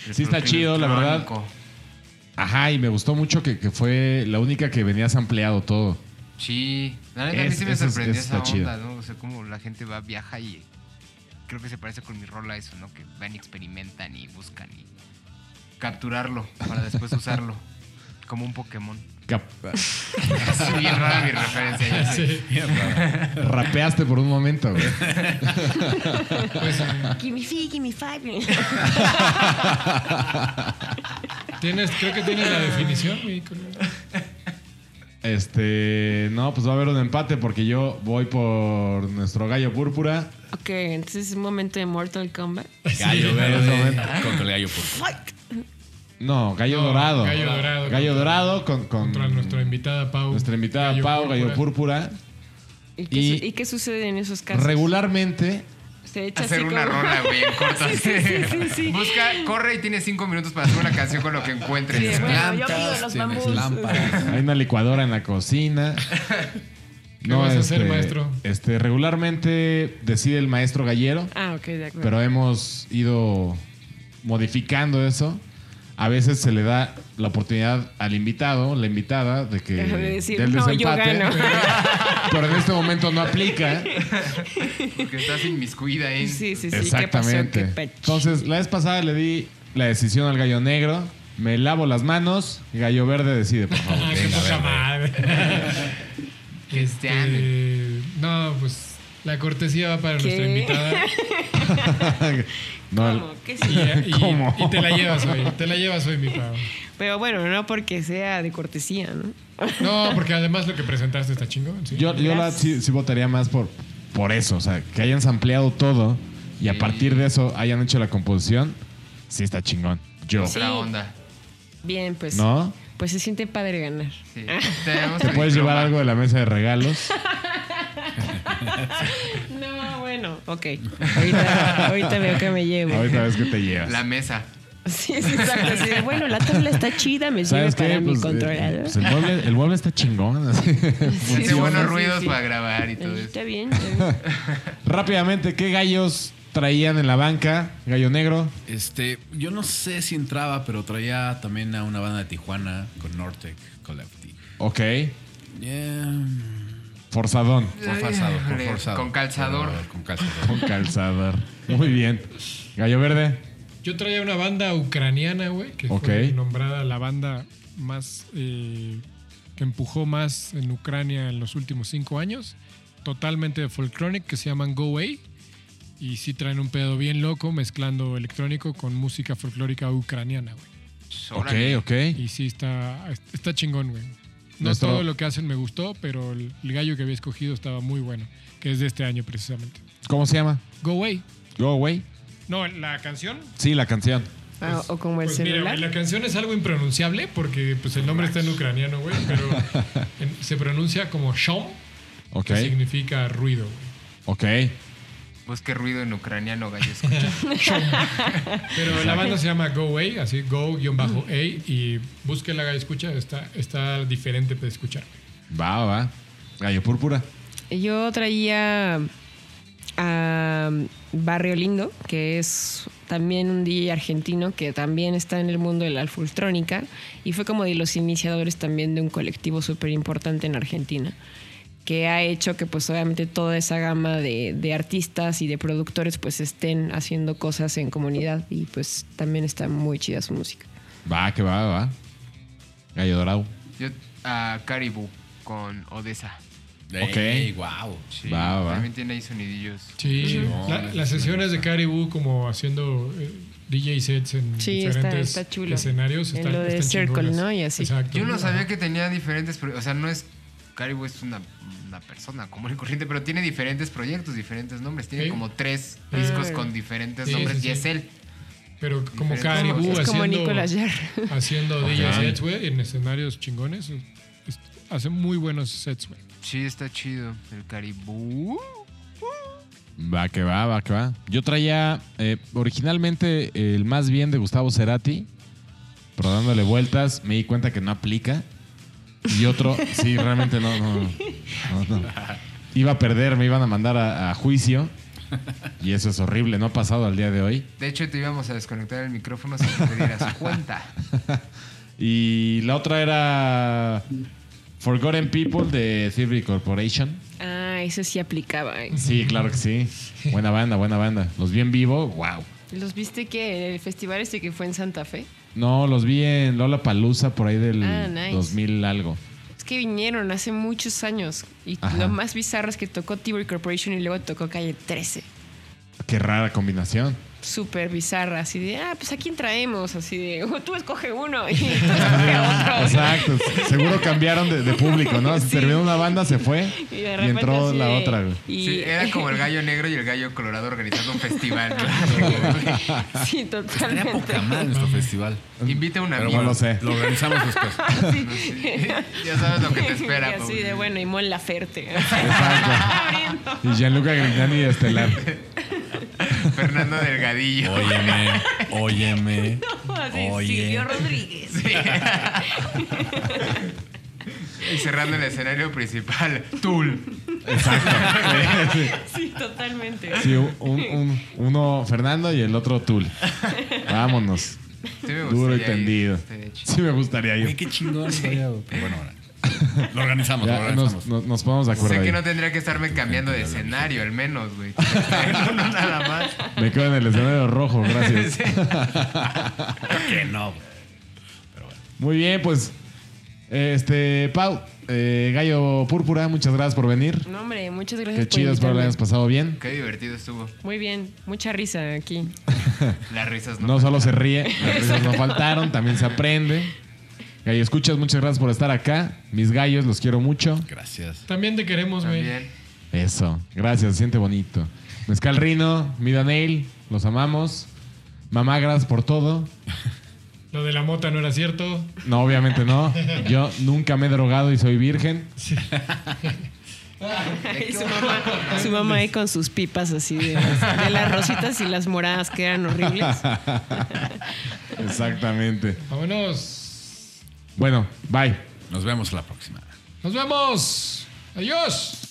el Sí está chido, la verdad. Ajá, y me gustó mucho que, que fue la única que venías ampliado todo. Sí, la neta a mí Es- sí me es- sorprendió eso esa está chido. onda, ¿no? O sea, como la gente va, viaja y creo que se parece con mi rola eso, ¿no? Que van y experimentan y buscan y capturarlo para después usarlo. Como un Pokémon. Es bien rara mi referencia. ya. Sí. Rapeaste por un momento, güey. Give me five, give me five. ¿Tienes, creo que tienes la definición, mi. Este, no, pues va a haber un empate porque yo voy por nuestro gallo púrpura. ok, entonces es un momento de Mortal Kombat. Gallo ese verde contra el gallo por No, gallo No, dorado. Gallo dorado. Gallo dorado con, con Contra nuestra invitada Pau. nuestra invitada Pau, gallo púrpura. ¿Y qué, Y- su- ¿y qué sucede en esos casos? Regularmente, Se echa Hacer así una como- rola, güey, en corto. Sí, sí, sí, sí, sí. Busca, corre y tienes cinco minutos para hacer una canción con lo que encuentres. Sí, bueno, yo Plantas, pido los tienes lámparas. hay una licuadora en la cocina. ¿Qué vas a hacer, este, maestro? Este, regularmente decide el maestro gallero. Ah, ok, de acuerdo. pero hemos ido modificando eso. A veces se le da la oportunidad al invitado, la invitada, de que De decir, del "No, yo desempate. gano". Pero en este momento no aplica. Porque estás inmiscuida ahí. Sí, sí, sí. ¿Qué pasó? Exactamente. ¿Qué? Entonces, la vez pasada le di la decisión al gallo negro. Me lavo las manos. Gallo verde decide, por favor. Ah, qué Venga, poca verde. madre. Cristiano. Eh, no, pues la cortesía va para ¿Qué? nuestra invitada. No, ¿Cómo? ¿Qué sí? y- ¿Cómo? y te la llevas hoy. Te la llevas hoy, mi pavo. Pero bueno, no porque sea de cortesía, ¿no? No, porque además lo que presentaste está chingón. sí. yo yo la, sí, sí votaría más por, por eso. O sea, que hayan sampleado todo y a partir de eso hayan hecho la composición. Sí, está chingón. Yo. Otra Sí. onda. Bien, pues. ¿No? Pues se siente padre ganar. Sí. ¿Te el puedes llevar algo de la mesa de regalos? No, bueno. Ok. Ahorita, ahorita veo que me llevo. Ahorita ves que te llevas. La mesa. Sí, sí, exacto. de, bueno, la tabla está chida, me sirve ¿Sabes para qué? mi Pues, eh, controlador. pues el, mueble, el mueble está chingón. así. Sí, Hace sí, buenos sí, ruidos sí. para grabar y todo eso. Está bien, está bien. Rápidamente, ¿qué gallos traían en la banca? Gallo negro. Este, yo no sé si entraba, pero traía también a una banda de Tijuana con Nortec Collective. Ok. Yeah. Forzadón. Por forzado, por Híjole, forzado. con calzador. Con calzador. Con calzador. Muy bien. Gallo verde. Yo traía una banda ucraniana, güey, que Ok. fue nombrada la banda más eh, que empujó más en Ucrania en los últimos cinco años. Totalmente de folkloric, que se llaman Go Away. Y sí traen un pedo bien loco mezclando electrónico con música folclórica ucraniana, güey. Ok, ok. Y sí está, está chingón, güey. No Nuestro- todo lo que hacen me gustó, pero el, el gallo que había escogido estaba muy bueno, que es de este año precisamente. ¿Cómo se llama? Go Away. Go Away. No, la canción Sí, la canción. Ah, o como el Pues mira, celular. güey, la canción es algo impronunciable porque pues el nombre está en ucraniano, güey, pero en- se pronuncia como shom, Ok. que significa ruido. güey. Ok. Busque ruido en ucraniano, gallo. escucha. Pero la banda se llama Go Away, así Go-A y búsquela y escucha, está, está diferente de escuchar. Va, va. Gallo púrpura. Yo traía a Barrio Lindo, que es también un DJ argentino que también está en el mundo de la alfultrónica y fue como de los iniciadores también de un colectivo súper importante en Argentina que ha hecho que pues obviamente toda esa gama de, de artistas y de productores pues estén haciendo cosas en comunidad y pues también está muy chida su música. Va, que va, va. Gallo dorado. Yo a Caribou con Odessa. Ey, wow. Sí, Va, va. También tiene ahí sonidillos. Sí, la- las sesiones de Caribou como haciendo eh, DJ sets en Sí, está- diferentes está chulo. escenarios. En están- lo de Circle. ¿no? Y así. Exacto. Yo no sabía que tenía diferentes... O sea, no es... Caribou es una, una persona común y corriente, pero tiene diferentes proyectos, diferentes nombres. Tiene Sí. como tres Ah. discos con diferentes Sí, nombres sí, y sí. es él. Pero como Caribou es como haciendo, haciendo DJ sets, güey, en escenarios chingones. es- hace muy buenos sets, güey. Sí, está chido. El Caribou. Va, que va, va, que va. Yo traía eh, originalmente el más bien de Gustavo Cerati, pero dándole vueltas me di cuenta que no aplica. Y otro, sí, realmente no, no, no, no. Iba a perder, me iban a mandar a, a juicio. Y eso es horrible, no ha pasado al día de hoy. De hecho, te íbamos a desconectar el micrófono sin que te dieras cuenta. Y la otra era Forgotten People de Thievery Corporation. Ah, ese sí aplicaba. ¿eh? Sí, claro que sí. Buena banda, buena banda. Los vi en vivo, wow. ¿Los viste que en el festival este que fue en Santa Fe? No, los vi en Lola Palusa por ahí del Ah, nice. 2000 algo. Es que vinieron hace muchos años y Ajá. lo más bizarro es que tocó T-Boy Corporation y luego tocó Calle 13. Qué rara combinación. Súper bizarra, así de, ah, pues a quién traemos, así de, "Oh, tú escoge uno y tú escoge otro. Exacto. Seguro cambiaron de, de público, ¿no? Se Sí. terminó una banda, se fue Y y, de repente entró así la de- otra. güey. Y, Sí, era como el gallo negro y el gallo colorado organizando un festival. ¿no? sí, totalmente. poca madre nuestro festival. Invita a un Pero amigo. no lo sé. Lo organizamos después. Ya sabes lo que te espera, Y así Paul. de, bueno, y Mon Laferte. Exacto. Y Gianluca Grignani Estelar. Fernando Delgadillo. Óyeme, óyeme. Así, Oye. Silvio Rodríguez. Y cerrando el escenario principal, Tool. Exacto. Sí, Sí, totalmente. sí, un- un- uno Fernando y el otro Tul. Vámonos. Sí me Duro y ir, tendido. Sí me gustaría ir. qué chingón. güey. Pero bueno, ahora. Lo organizamos, lo organizamos. nos, nos- nos ponemos de acuerdo Sé que no tendría que estarme cambiando de escenario, al menos, güey. Uno nada más. Me quedo en el escenario rojo, gracias. Sí. que no, güey. Muy bien, pues. Este, Pau, eh, Gallo Púrpura, muchas gracias por venir. No, hombre, muchas gracias Qué por chido, espero lo hayas pasado bien. Qué divertido estuvo. Muy bien, mucha risa aquí. Las risas no. No solo se ríe, las risas no faltaron, también se aprende. Gallo, escuchas, muchas gracias por estar acá. Mis gallos, los quiero mucho. Gracias. También te queremos, güey. También. Eso, gracias, se siente bonito. Mezcal Rino, Mida Nail, los amamos. Mamá, gracias por todo. Lo de la mota no era cierto. No, obviamente no. Yo nunca me he drogado y soy virgen. Y su mamá, su mamá ahí con sus pipas así de, de las rositas y las moradas que eran horribles. Exactamente. Vámonos. Bueno, bye. Nos vemos la próxima. Nos vemos. Adiós.